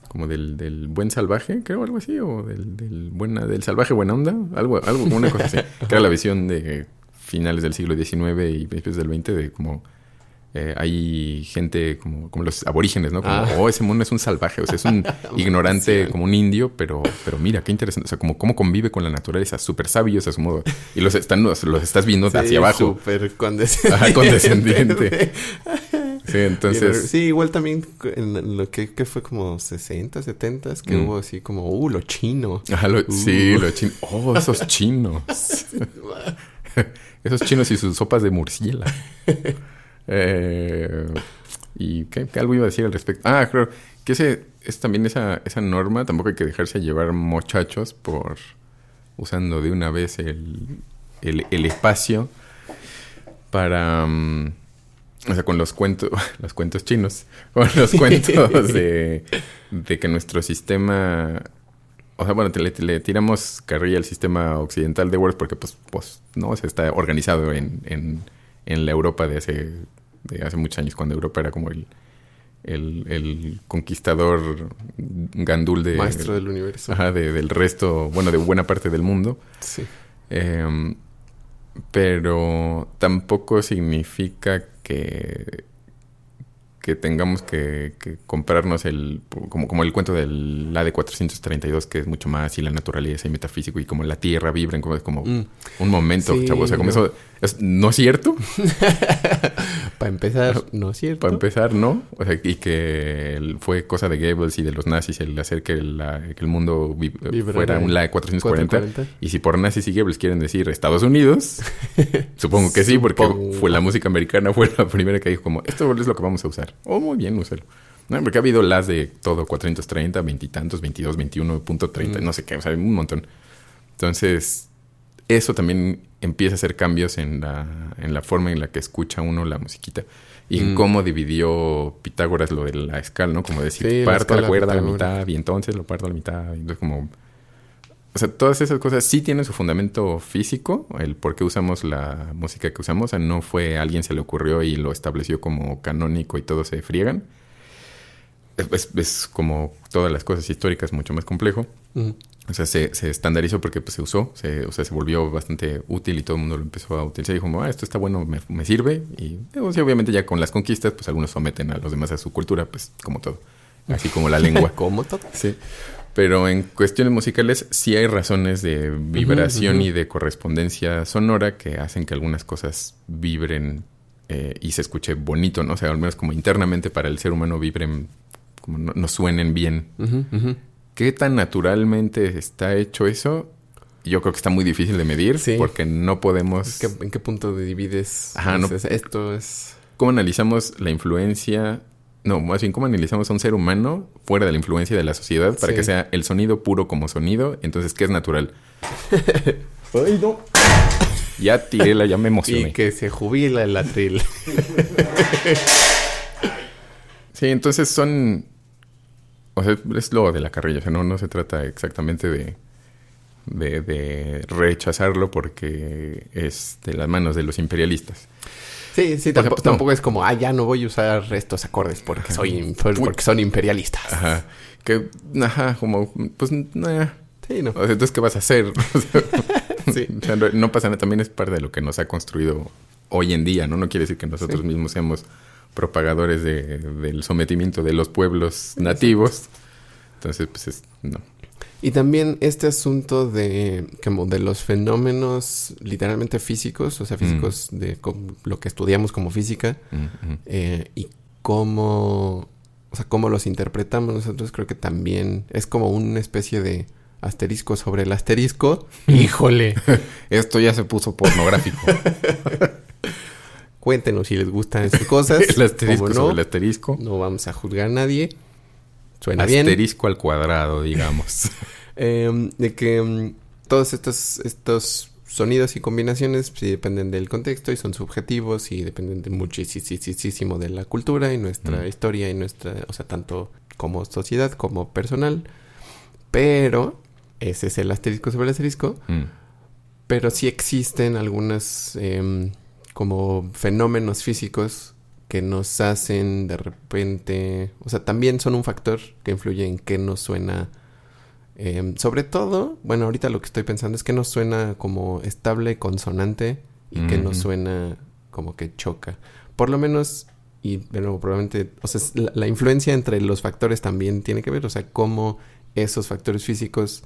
Como del, del buen salvaje, creo, algo así, o del, del buena, del salvaje buena onda, algo, algo como una cosa así, que era la visión de finales del siglo XIX y principios del XX de como eh, hay gente como, como los aborígenes, ¿no? Como, Ah. oh, ese mono es un salvaje, o sea, es un (laughs) ignorante como un indio, pero, pero mira, qué interesante, o sea, como cómo convive con la naturaleza, súper sabios a su modo, y los, están, los, los estás viendo Sí, hacia abajo. Súper condescendiente. Ajá, condescendiente. (laughs) Sí, entonces... Sí, igual también en lo que, que fue como 60, 70, que Mm. hubo así como, uh, lo chino. Ajá, lo- sí, Uh. los chinos. Oh, esos chinos. (laughs) esos chinos y sus sopas de murciélago. Eh, ¿Y qué, algo iba a decir al respecto? Ah, creo que ese es también esa, esa norma. Tampoco hay que dejarse llevar muchachos por usando de una vez el, el, el espacio para... mm, o sea, con los cuentos, (laughs) los cuentos chinos, con los (laughs) cuentos de, de que nuestro sistema, o sea, bueno, te- le, le tiramos carrilla al sistema occidental de Word porque, pues, pues no, se está organizado en, en, en la Europa de hace, de hace muchos años, cuando Europa era como el, el, el conquistador gandul de, Maestro del universo. ajá, de- del resto, bueno, de buena parte del mundo. Sí. Em, pero tampoco significa que, que tengamos que, que comprarnos el como, como el cuento del la de 432 que es mucho más y la naturaleza y metafísico y como la tierra vibra como, es como Mm. un momento Sí, chavo o sea como no. eso es no es cierto (laughs) Para empezar, ¿no es cierto? para empezar no o sea y que fue cosa de Goebbels y de los nazis el hacer que, la- que el mundo vi- Vibrara fuera un la de 440 440. y si por nazis y Goebbels quieren decir Estados Unidos, (laughs) supongo que sí, porque Supongo. fue la música americana, fue la primera que dijo como, esto es lo que vamos a usar. Oh, muy bien, úsalo. No, porque ha habido las de todo, 430, veintitantos, 22, 21, punto 30, Mm. no sé qué, o sea, un montón. Entonces, eso también empieza a hacer cambios en la, en la forma en la que escucha uno la musiquita. Y en Mm. cómo dividió Pitágoras lo de la escala, ¿no? Como decir, Sí, la parto la escala cuerda a la mitad y entonces lo parto a la mitad. Y entonces como... O sea, todas esas cosas sí tienen su fundamento físico, el por qué usamos la música que usamos. O sea, no fue alguien se le ocurrió y lo estableció como canónico y todos se friegan. Es, es- es como todas las cosas históricas, mucho más complejo. Mm. O sea, se, se estandarizó porque pues, se usó, se, o sea, se volvió bastante útil y todo el mundo lo empezó a utilizar. Y dijo, ah, esto está bueno, me, me sirve. Y o sea, obviamente ya con las conquistas, pues algunos someten a los demás a su cultura, pues como todo. Así como la lengua. (laughs) Como todo. Sí. Pero en cuestiones musicales sí hay razones de vibración y de correspondencia sonora que hacen que algunas cosas vibren eh, y se escuche bonito, ¿no? O sea, al menos como internamente para el ser humano vibren, como no, no suenen bien. Ujú. ¿Qué tan naturalmente está hecho eso? Yo creo que está muy difícil de medir Sí. porque no podemos... ¿Qué- ¿En qué punto divides? Ajá, no- Dices, Esto es... ¿Cómo analizamos la influencia? No, más bien, ¿cómo analizamos a un ser humano fuera de la influencia de la sociedad para Sí. que sea el sonido puro como sonido? Entonces, ¿qué es natural? (laughs) ¡Ay, no! Ya tiré la, ya me emocioné. Y que se jubila el atril. (laughs) Sí, entonces son... O sea, es lo de la carrilla. O sea, no, no se trata exactamente de, de, de rechazarlo porque es de las manos de los imperialistas. Sí, sí, O sea, tampo- pues, no. tampoco es como, ah, ya no voy a usar estos acordes porque soy porque son imperialistas. Ajá. Que, ajá, como, pues, nah. Sí, no. O sea, entonces, ¿qué vas a hacer? (laughs) O sea, (laughs) Sí. o sea, no, no pasa nada. También es parte de lo que nos ha construido hoy en día, ¿no? No quiere decir que nosotros Sí. mismos seamos propagadores de- del sometimiento de los pueblos nativos. Entonces, pues, es, no. Y también este asunto de como de los fenómenos literalmente físicos, o sea, físicos de lo que estudiamos como física Mm, mm. eh, y cómo, o sea, cómo los interpretamos nosotros, creo que también es como una especie de asterisco sobre el asterisco. (laughs) Híjole. (laughs) Esto ya se puso pornográfico. (laughs) Cuéntenos si les gustan (laughs) esas cosas. el asterisco ¿Cómo sobre no? el asterisco. No vamos a juzgar a nadie. Suena bien. Asterisco al cuadrado, digamos. (laughs) Eh, de que mm, todos estos, estos sonidos y combinaciones sí dependen del contexto y son subjetivos y dependen de muchísimo de la cultura y nuestra Mm. historia y nuestra, o sea, tanto como sociedad como personal. Pero ese es el asterisco sobre el asterisco. Mm. Pero sí existen algunas em, como fenómenos físicos que nos hacen de repente, o sea, también son un factor que influye en qué nos suena. em, sobre todo, bueno, ahorita lo que estoy pensando es que nos suena como estable, consonante y que nos suena como que choca. Por lo menos, y de nuevo, probablemente, o sea, la, la influencia entre los factores también tiene que ver, o sea, cómo esos factores físicos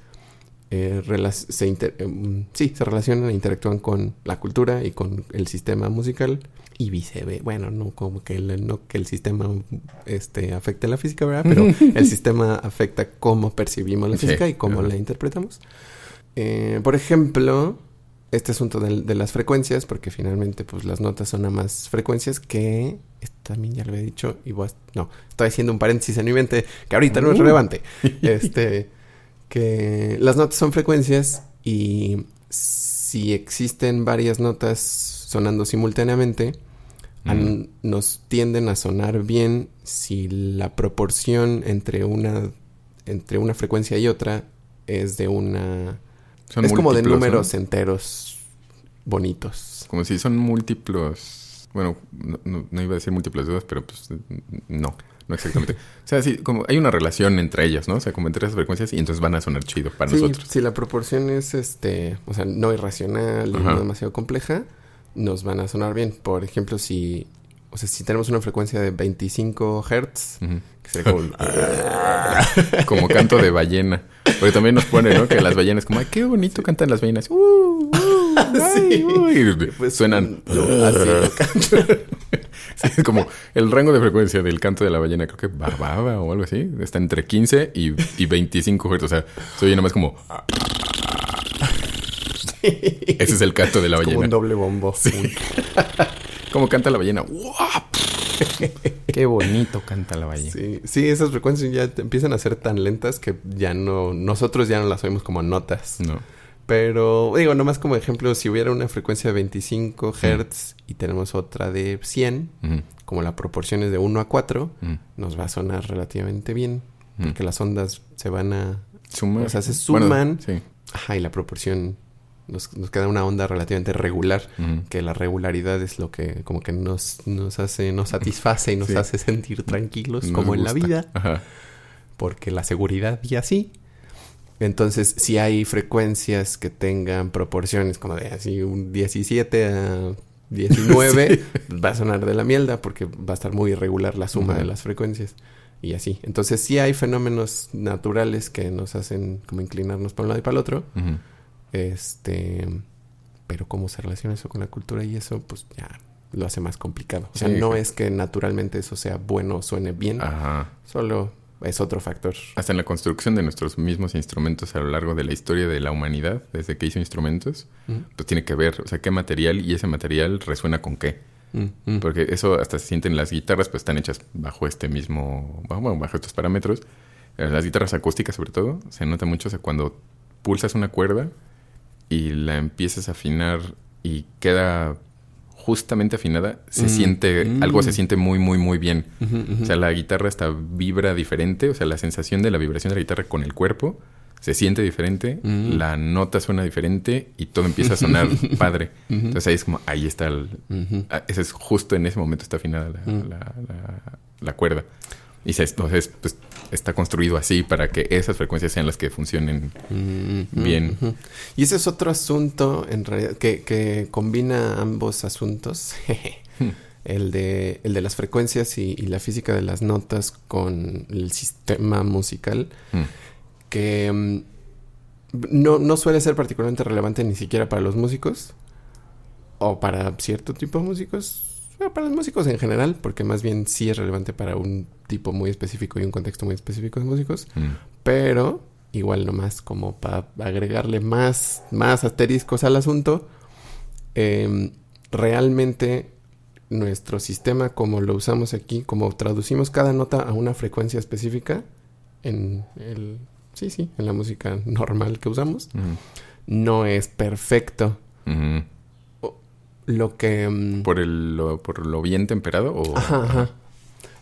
eh, se, inter- em, sí, se relacionan e interactúan con la cultura y con el sistema musical y viceversa. Bueno, no como que el, no que el sistema este, afecte la física, ¿verdad? Pero (laughs) el sistema afecta cómo percibimos la Sí, física y cómo la interpretamos. Eh, por ejemplo, este asunto de, de las frecuencias, porque finalmente pues las notas son a más frecuencias que... esto También ya lo había dicho y voy a- No, estoy haciendo un paréntesis en mi mente que ahorita no es Uh. relevante. (laughs) Este, que las notas son frecuencias y si existen varias notas sonando simultáneamente, an- nos tienden a sonar bien si la proporción entre una entre una frecuencia y otra es de una Son es como de números enteros bonitos. Como si son múltiplos. Bueno, no, iba a decir múltiplos de dos, pero pues no, no exactamente. o sea, sí, como hay una relación entre ellas, ¿no? O sea, como entre esas frecuencias y entonces van a sonar chido para Sí, nosotros. si la proporción es este, o sea, no irracional y Ajá. no demasiado compleja, nos van a sonar bien. Por ejemplo, si o sea, si tenemos una frecuencia de 25 Hz, que sería como (laughs) (laughs) Como canto de ballena. Porque también nos pone, ¿no? Que las ballenas, como, ay, qué bonito cantan las ballenas. Uh, uh, (laughs) Sí. uy. Suenan. así. (laughs) Sí, es como el rango de frecuencia del canto de la ballena, creo que barbaba o algo así, está entre 15 y, y 25 Hz. O sea, se oye nomás como. Ese es el canto de la como un ballena. doble bombo. (laughs) ¿Cómo canta la ballena? Qué bonito canta la ballena. Sí, sí, esas frecuencias ya te- empiezan a ser tan lentas que ya no, nosotros ya no las oímos como notas. No. Pero, digo, nomás como ejemplo, si hubiera una frecuencia de 25 Hz y tenemos otra de 100, Ujú, como la proporción es de 1 a 4, ujú, nos va a sonar relativamente bien. Porque las ondas se van a... Sumar. O sea, se Bueno, suman. sí. Ajá, y la proporción nos, nos queda una onda relativamente regular. Que la regularidad es lo que como que nos, nos hace, nos satisface y nos Sí. hace sentir tranquilos Nos como en la vida. Ajá. Porque la seguridad y así. Entonces, si hay frecuencias que tengan proporciones como de así un 17 a 19, (laughs) va a sonar de la mierda porque va a estar muy irregular la suma de las frecuencias. Y así. Entonces, sí hay fenómenos naturales que nos hacen como inclinarnos para un lado y para el otro. Este, pero cómo se relaciona eso con la cultura y eso, pues ya lo hace más complicado. O sea, Sí, no es que naturalmente eso sea bueno o suene bien, Ajá. solo es otro factor. Hasta en la construcción de nuestros mismos instrumentos a lo largo de la historia de la humanidad, desde que hizo instrumentos, Mm, pues tiene que ver, o sea, qué material y ese material resuena con qué. mm, mm. Porque eso hasta se siente en las guitarras, pues están hechas bajo este mismo, bueno, bajo estos parámetros. Eh, Las guitarras acústicas, sobre todo, se nota mucho, o sea, cuando pulsas una cuerda y la empiezas a afinar y queda justamente afinada, se Mm, siente, mm. algo se siente muy, muy, muy bien. O sea, la guitarra hasta vibra diferente, o sea, la sensación de la vibración de la guitarra con el cuerpo se siente diferente, Mm. la nota suena diferente y todo empieza a sonar (laughs) padre. Entonces ahí es como, ahí está el... Ah, Ese es justo en ese momento está afinada la, Mm. la, la- la cuerda. Y se, entonces, pues, está construido así para que esas frecuencias sean las que funcionen. Mm, Bien. ujú. Y ese es otro asunto, en realidad, que, que combina ambos asuntos. (laughs) el, de, el de las frecuencias y, y la física de las notas con el sistema musical. Mm. que mm, no, no suele ser particularmente relevante ni siquiera para los músicos o para cierto tipo de músicos, para los músicos en general, porque más bien sí es relevante para un tipo muy específico y un contexto muy específico de músicos, Mm. pero igual nomás como para agregarle más, más asteriscos al asunto, em, realmente nuestro sistema, como lo usamos aquí, como traducimos cada nota a una frecuencia específica en el, sí, sí, en la música normal que usamos, Ujú. no es perfecto. Ujú. Lo que... mm, ¿Por, el, lo, ¿Por lo bien temperado? O... Ajá, ajá.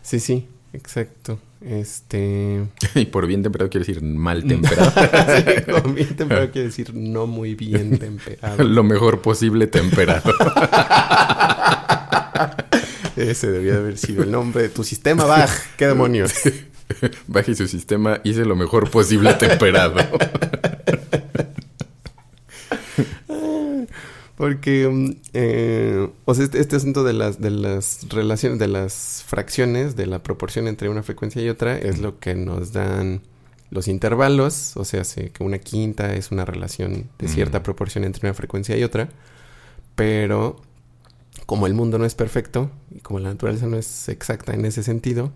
Sí, sí, exacto. Este... (laughs) y por bien temperado quiere decir mal (laughs) temperado. Sí, (laughs) bien temperado quiere decir no muy bien temperado. lo mejor posible temperado. Ese debía de haber sido el nombre de tu sistema, Bach. ¿Qué demonios? Baje su sistema, hice lo mejor posible temperado. Porque, mm, eh, o sea, este, este asunto de las, de las relaciones, de las fracciones, de la proporción entre una frecuencia y otra, es lo que nos dan los intervalos. O sea, sé que una quinta es una relación de cierta Mm. proporción entre una frecuencia y otra. Pero, como el mundo no es perfecto, y como la naturaleza no es exacta en ese sentido,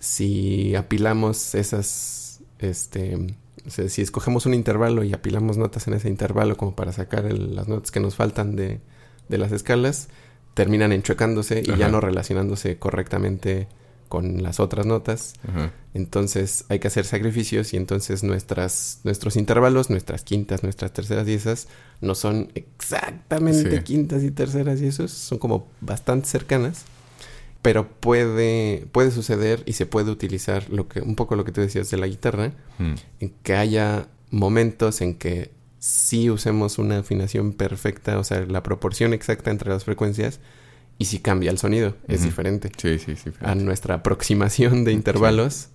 si apilamos esas, este, o sea, si escogemos un intervalo y apilamos notas en ese intervalo como para sacar el- las notas que nos faltan de, de las escalas, terminan enchuecándose y ya no relacionándose correctamente con las otras notas. Ajá. Entonces hay que hacer sacrificios y entonces nuestras, nuestros intervalos, nuestras quintas, nuestras terceras y esas, no son exactamente Sí. quintas y terceras y esos, son como bastante cercanas. Pero puede, puede suceder y se puede utilizar lo que, un poco lo que tú decías de la guitarra, Mm. en que haya momentos en que sí usemos una afinación perfecta, o sea, la proporción exacta entre las frecuencias, y si cambia el sonido, es diferente Sí, sí, sí. a nuestra aproximación de intervalos.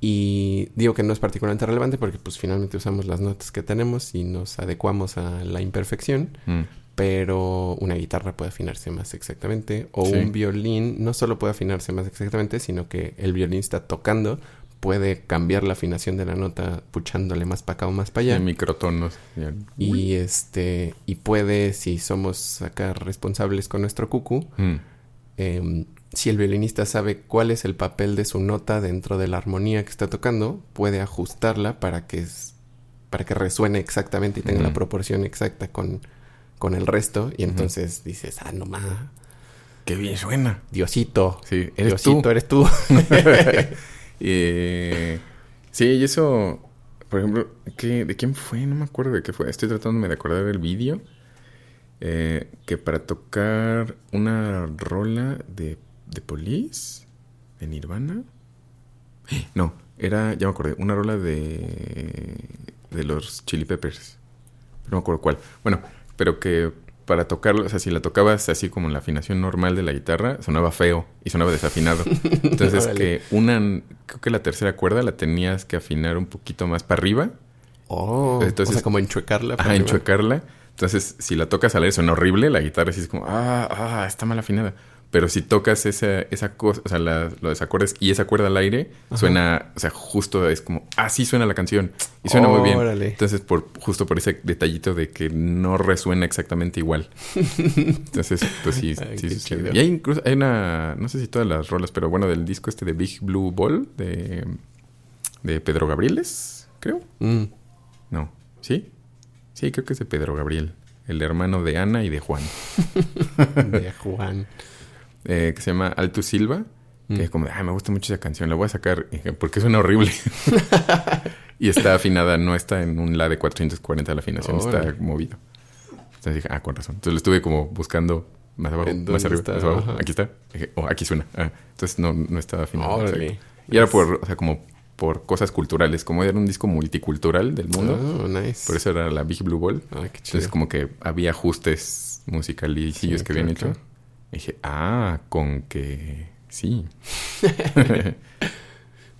Y digo que no es particularmente relevante porque pues finalmente usamos las notas que tenemos y nos adecuamos a la imperfección, Mm. Pero una guitarra puede afinarse más exactamente o Sí. un violín no solo puede afinarse más exactamente, sino que el violín está tocando puede cambiar la afinación de la nota puchándole más para acá o más para allá. En microtonos. Y este y puede si somos acá responsables con nuestro cucu, Mm. eh, si el violinista sabe cuál es el papel de su nota dentro de la armonía que está tocando, puede ajustarla para que es- para que resuene exactamente y tenga la Ujú. proporción exacta con, con el resto. Y entonces dices, ah, no más, Qué bien suena. Diosito, Sí, eres Diosito, tú. eres tú. (laughs) (laughs) Eh, sí, y eso, por ejemplo, ¿qué, ¿de quién fue? No me acuerdo de qué fue. Estoy tratándome de acordar el vídeo. eh, que para tocar una rola de, de Police, de Nirvana. (gasps) No, era, ya me acordé, una rola de, de los Chili Peppers. Pero no me acuerdo cuál. Bueno, pero que para tocarlo, o sea, si la tocabas así como en la afinación normal de la guitarra, sonaba feo y sonaba desafinado. (laughs) Entonces que una, creo que la tercera cuerda la tenías que afinar un poquito más para arriba, Oh, Entonces- o sea, como enchuecarla. para a arriba. enchuecarla. Entonces, si la tocas al aire suena horrible, la guitarra así es como, ah, ah, está mal afinada. Pero si tocas esa, esa cosa, o sea, la- los acordes y esa cuerda al aire, Ajá. suena, o sea, justo es como, ah, sí suena la canción. Y suena muy bien. Órale. Entonces, por, justo por ese detallito de que no resuena exactamente igual. Entonces, pues sí, (laughs) Ay, sí sucede. Y hay incluso, hay una, no sé si todas las rolas, pero bueno, del disco este de Big Blue Ball de, de Pedro Gabrieles, creo. Mm. No, ¿sí? Sí, creo que es de Pedro Gabriel, el hermano de Ana y de Juan, (laughs) de Juan. Eh, que se llama Alto Silva, que Mm. es como, ay, me gusta mucho esa canción, la voy a sacar porque suena horrible. (laughs) y está afinada, no está en un La de 440 la afinación, está movido. Entonces dije, ah, con razón. Entonces lo estuve como buscando más abajo, ¿En más arriba, está? más abajo. Ajá. Aquí está. Dije, oh, aquí suena. Ah, entonces no, no estaba afinado. Y era por, o sea, como por cosas culturales, como era un disco multicultural del mundo. Oh, nice. Por eso era la Big Blue Ball. Ah, qué chido. Entonces, como que había ajustes musicalicillos Sí, que habían hecho. claro. Y dije, ah, con que sí. (laughs)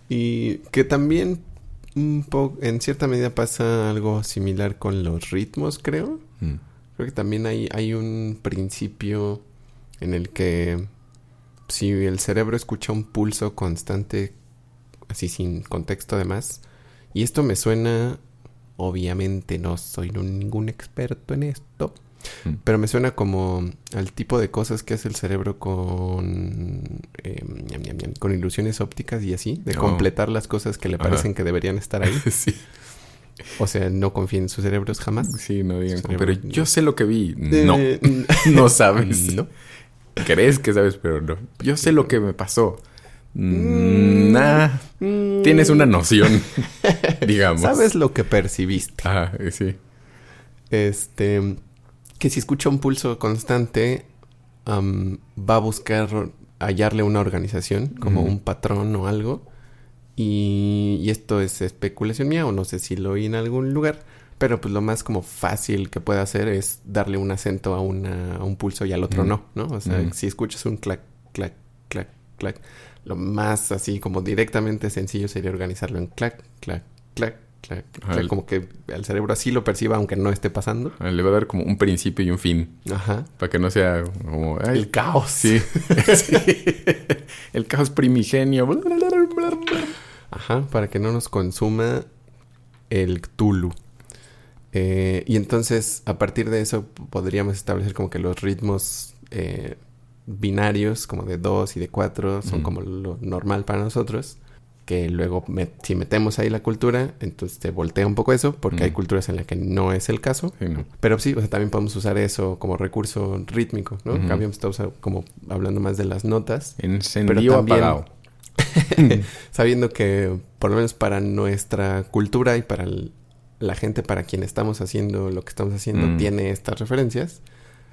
Y que también un poco, en cierta medida pasa algo similar con los ritmos, creo. Mm, Creo que también hay, hay un principio en el que si el cerebro escucha un pulso constante, así sin contexto además, y esto me suena, obviamente no soy ningún experto en esto, mm. pero me suena como al tipo de cosas que hace el cerebro con, eh, ñam, con ilusiones ópticas y así, de Oh. completar las cosas que le Ajá. parecen que deberían estar ahí. (laughs) sí, O sea, no confíen en sus cerebros jamás. sí, no digan. Pero yo sé lo que vi. No, Eh, (laughs) no sabes. No. crees que sabes, pero no. Yo sé lo que me pasó. Mm, nah, Mm. tienes una noción, (laughs) digamos. Sabes lo que percibiste. Ah, sí. Este, que si escucha un pulso constante, va a buscar hallarle una organización, como un patrón o algo. Y, y esto es especulación mía, o no sé si lo oí en algún lugar. Pero pues lo más como fácil que puede hacer es darle un acento a, una, a un pulso y al otro no, ¿no? O sea, si escuchas un clac, clac, clac, clac, lo más así como directamente sencillo sería organizarlo en clac, clac, clac, el- como que el cerebro así lo perciba aunque no esté pasando. Le va a dar como un principio y un fin. Ajá. Para que no sea como... ay, El caos. Sí. (laughs) Sí. El caos primigenio. Ajá, para que no nos consuma el Cthulhu. Eh, y entonces, a partir de eso, podríamos establecer como que los ritmos eh, binarios, como de 2 y de 4, son como lo normal para nosotros. Que luego, me- si metemos ahí la cultura, entonces te voltea un poco eso, porque hay Ujú. culturas en las que no es el caso. Sí, no. Pero sí, o sea, también podemos usar eso como recurso rítmico, ¿no? Habíamos estado usa- como hablando más de las notas. Encendido también- apagado. (laughs) sabiendo que por lo menos para nuestra cultura y para el- la gente para quien estamos haciendo lo que estamos haciendo Mm. tiene estas referencias,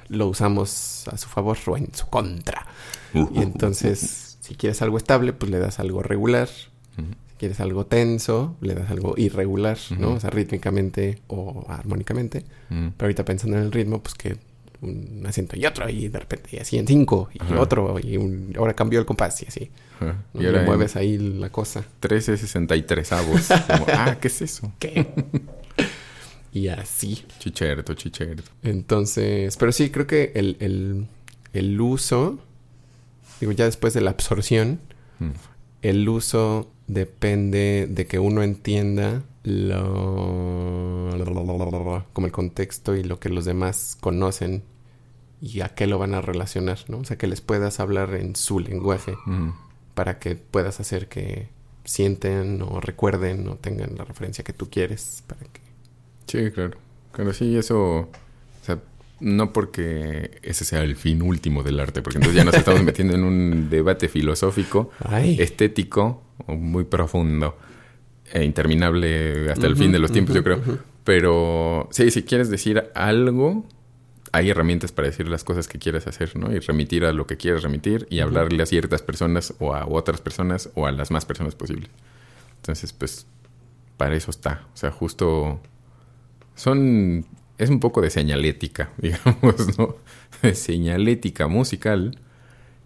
lo usamos a su favor o en su contra. Y entonces, si quieres algo estable, pues le das algo regular. Si quieres algo tenso, le das algo irregular, ¿no? O sea, rítmicamente o armónicamente. Pero ahorita pensando en el ritmo, pues que un acento y otro, y de repente y así en cinco, y Ajá. otro, y un- ahora cambió el compás, y así. Y Le ahora en mueves ahí la cosa. 13 63 avos. Como, (laughs) ah, ¿qué es eso? ¿Qué? y así. Chicherto, chicherto. Entonces, pero sí, creo que el, el, el uso, digo, ya después de la absorción, Mm. el uso depende de que uno entienda lo, como el contexto y lo que los demás conocen y a qué lo van a relacionar, ¿no? O sea, que les puedas hablar en su lenguaje Mm. para que puedas hacer que sienten o recuerden o tengan la referencia que tú quieres para que Sí, claro. Claro, sí, eso. O sea, no porque ese sea el fin último del arte, porque entonces ya nos estamos (laughs) metiendo en un debate filosófico, Ay. estético, muy profundo, e interminable hasta el fin de los tiempos, yo creo. Pero sí, si quieres decir algo, hay herramientas para decir las cosas que quieras hacer, ¿no? Y remitir a lo que quieres remitir y hablarle a ciertas personas o a otras personas o a las más personas posibles. Entonces, pues, para eso está. O sea, justo son... Es un poco de señalética, (laughs) digamos, ¿no? De señalética musical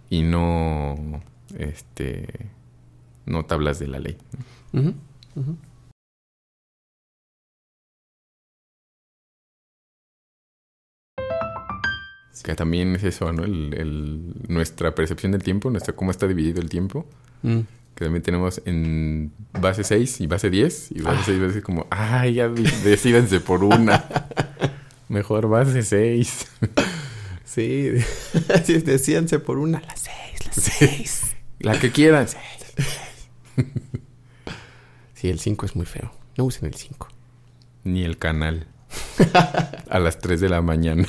y no... Este... No tablas de la ley. Ujú, ujú. Que también es eso, ¿no? El, el- nuestra percepción del tiempo, nuestra cómo está dividido el tiempo. Mm. Que también tenemos en base 6 y base 10. Y base Ah. 6 va a decir como, ay, ya decídense por una. (laughs) Mejor base 6. (laughs) Sí, (laughs) decíanse por una, las seis, las seis. La que quieran. (laughs) Sí, el 5 es muy feo. No usen el 5. Ni el canal. (laughs) A las 3 de la mañana.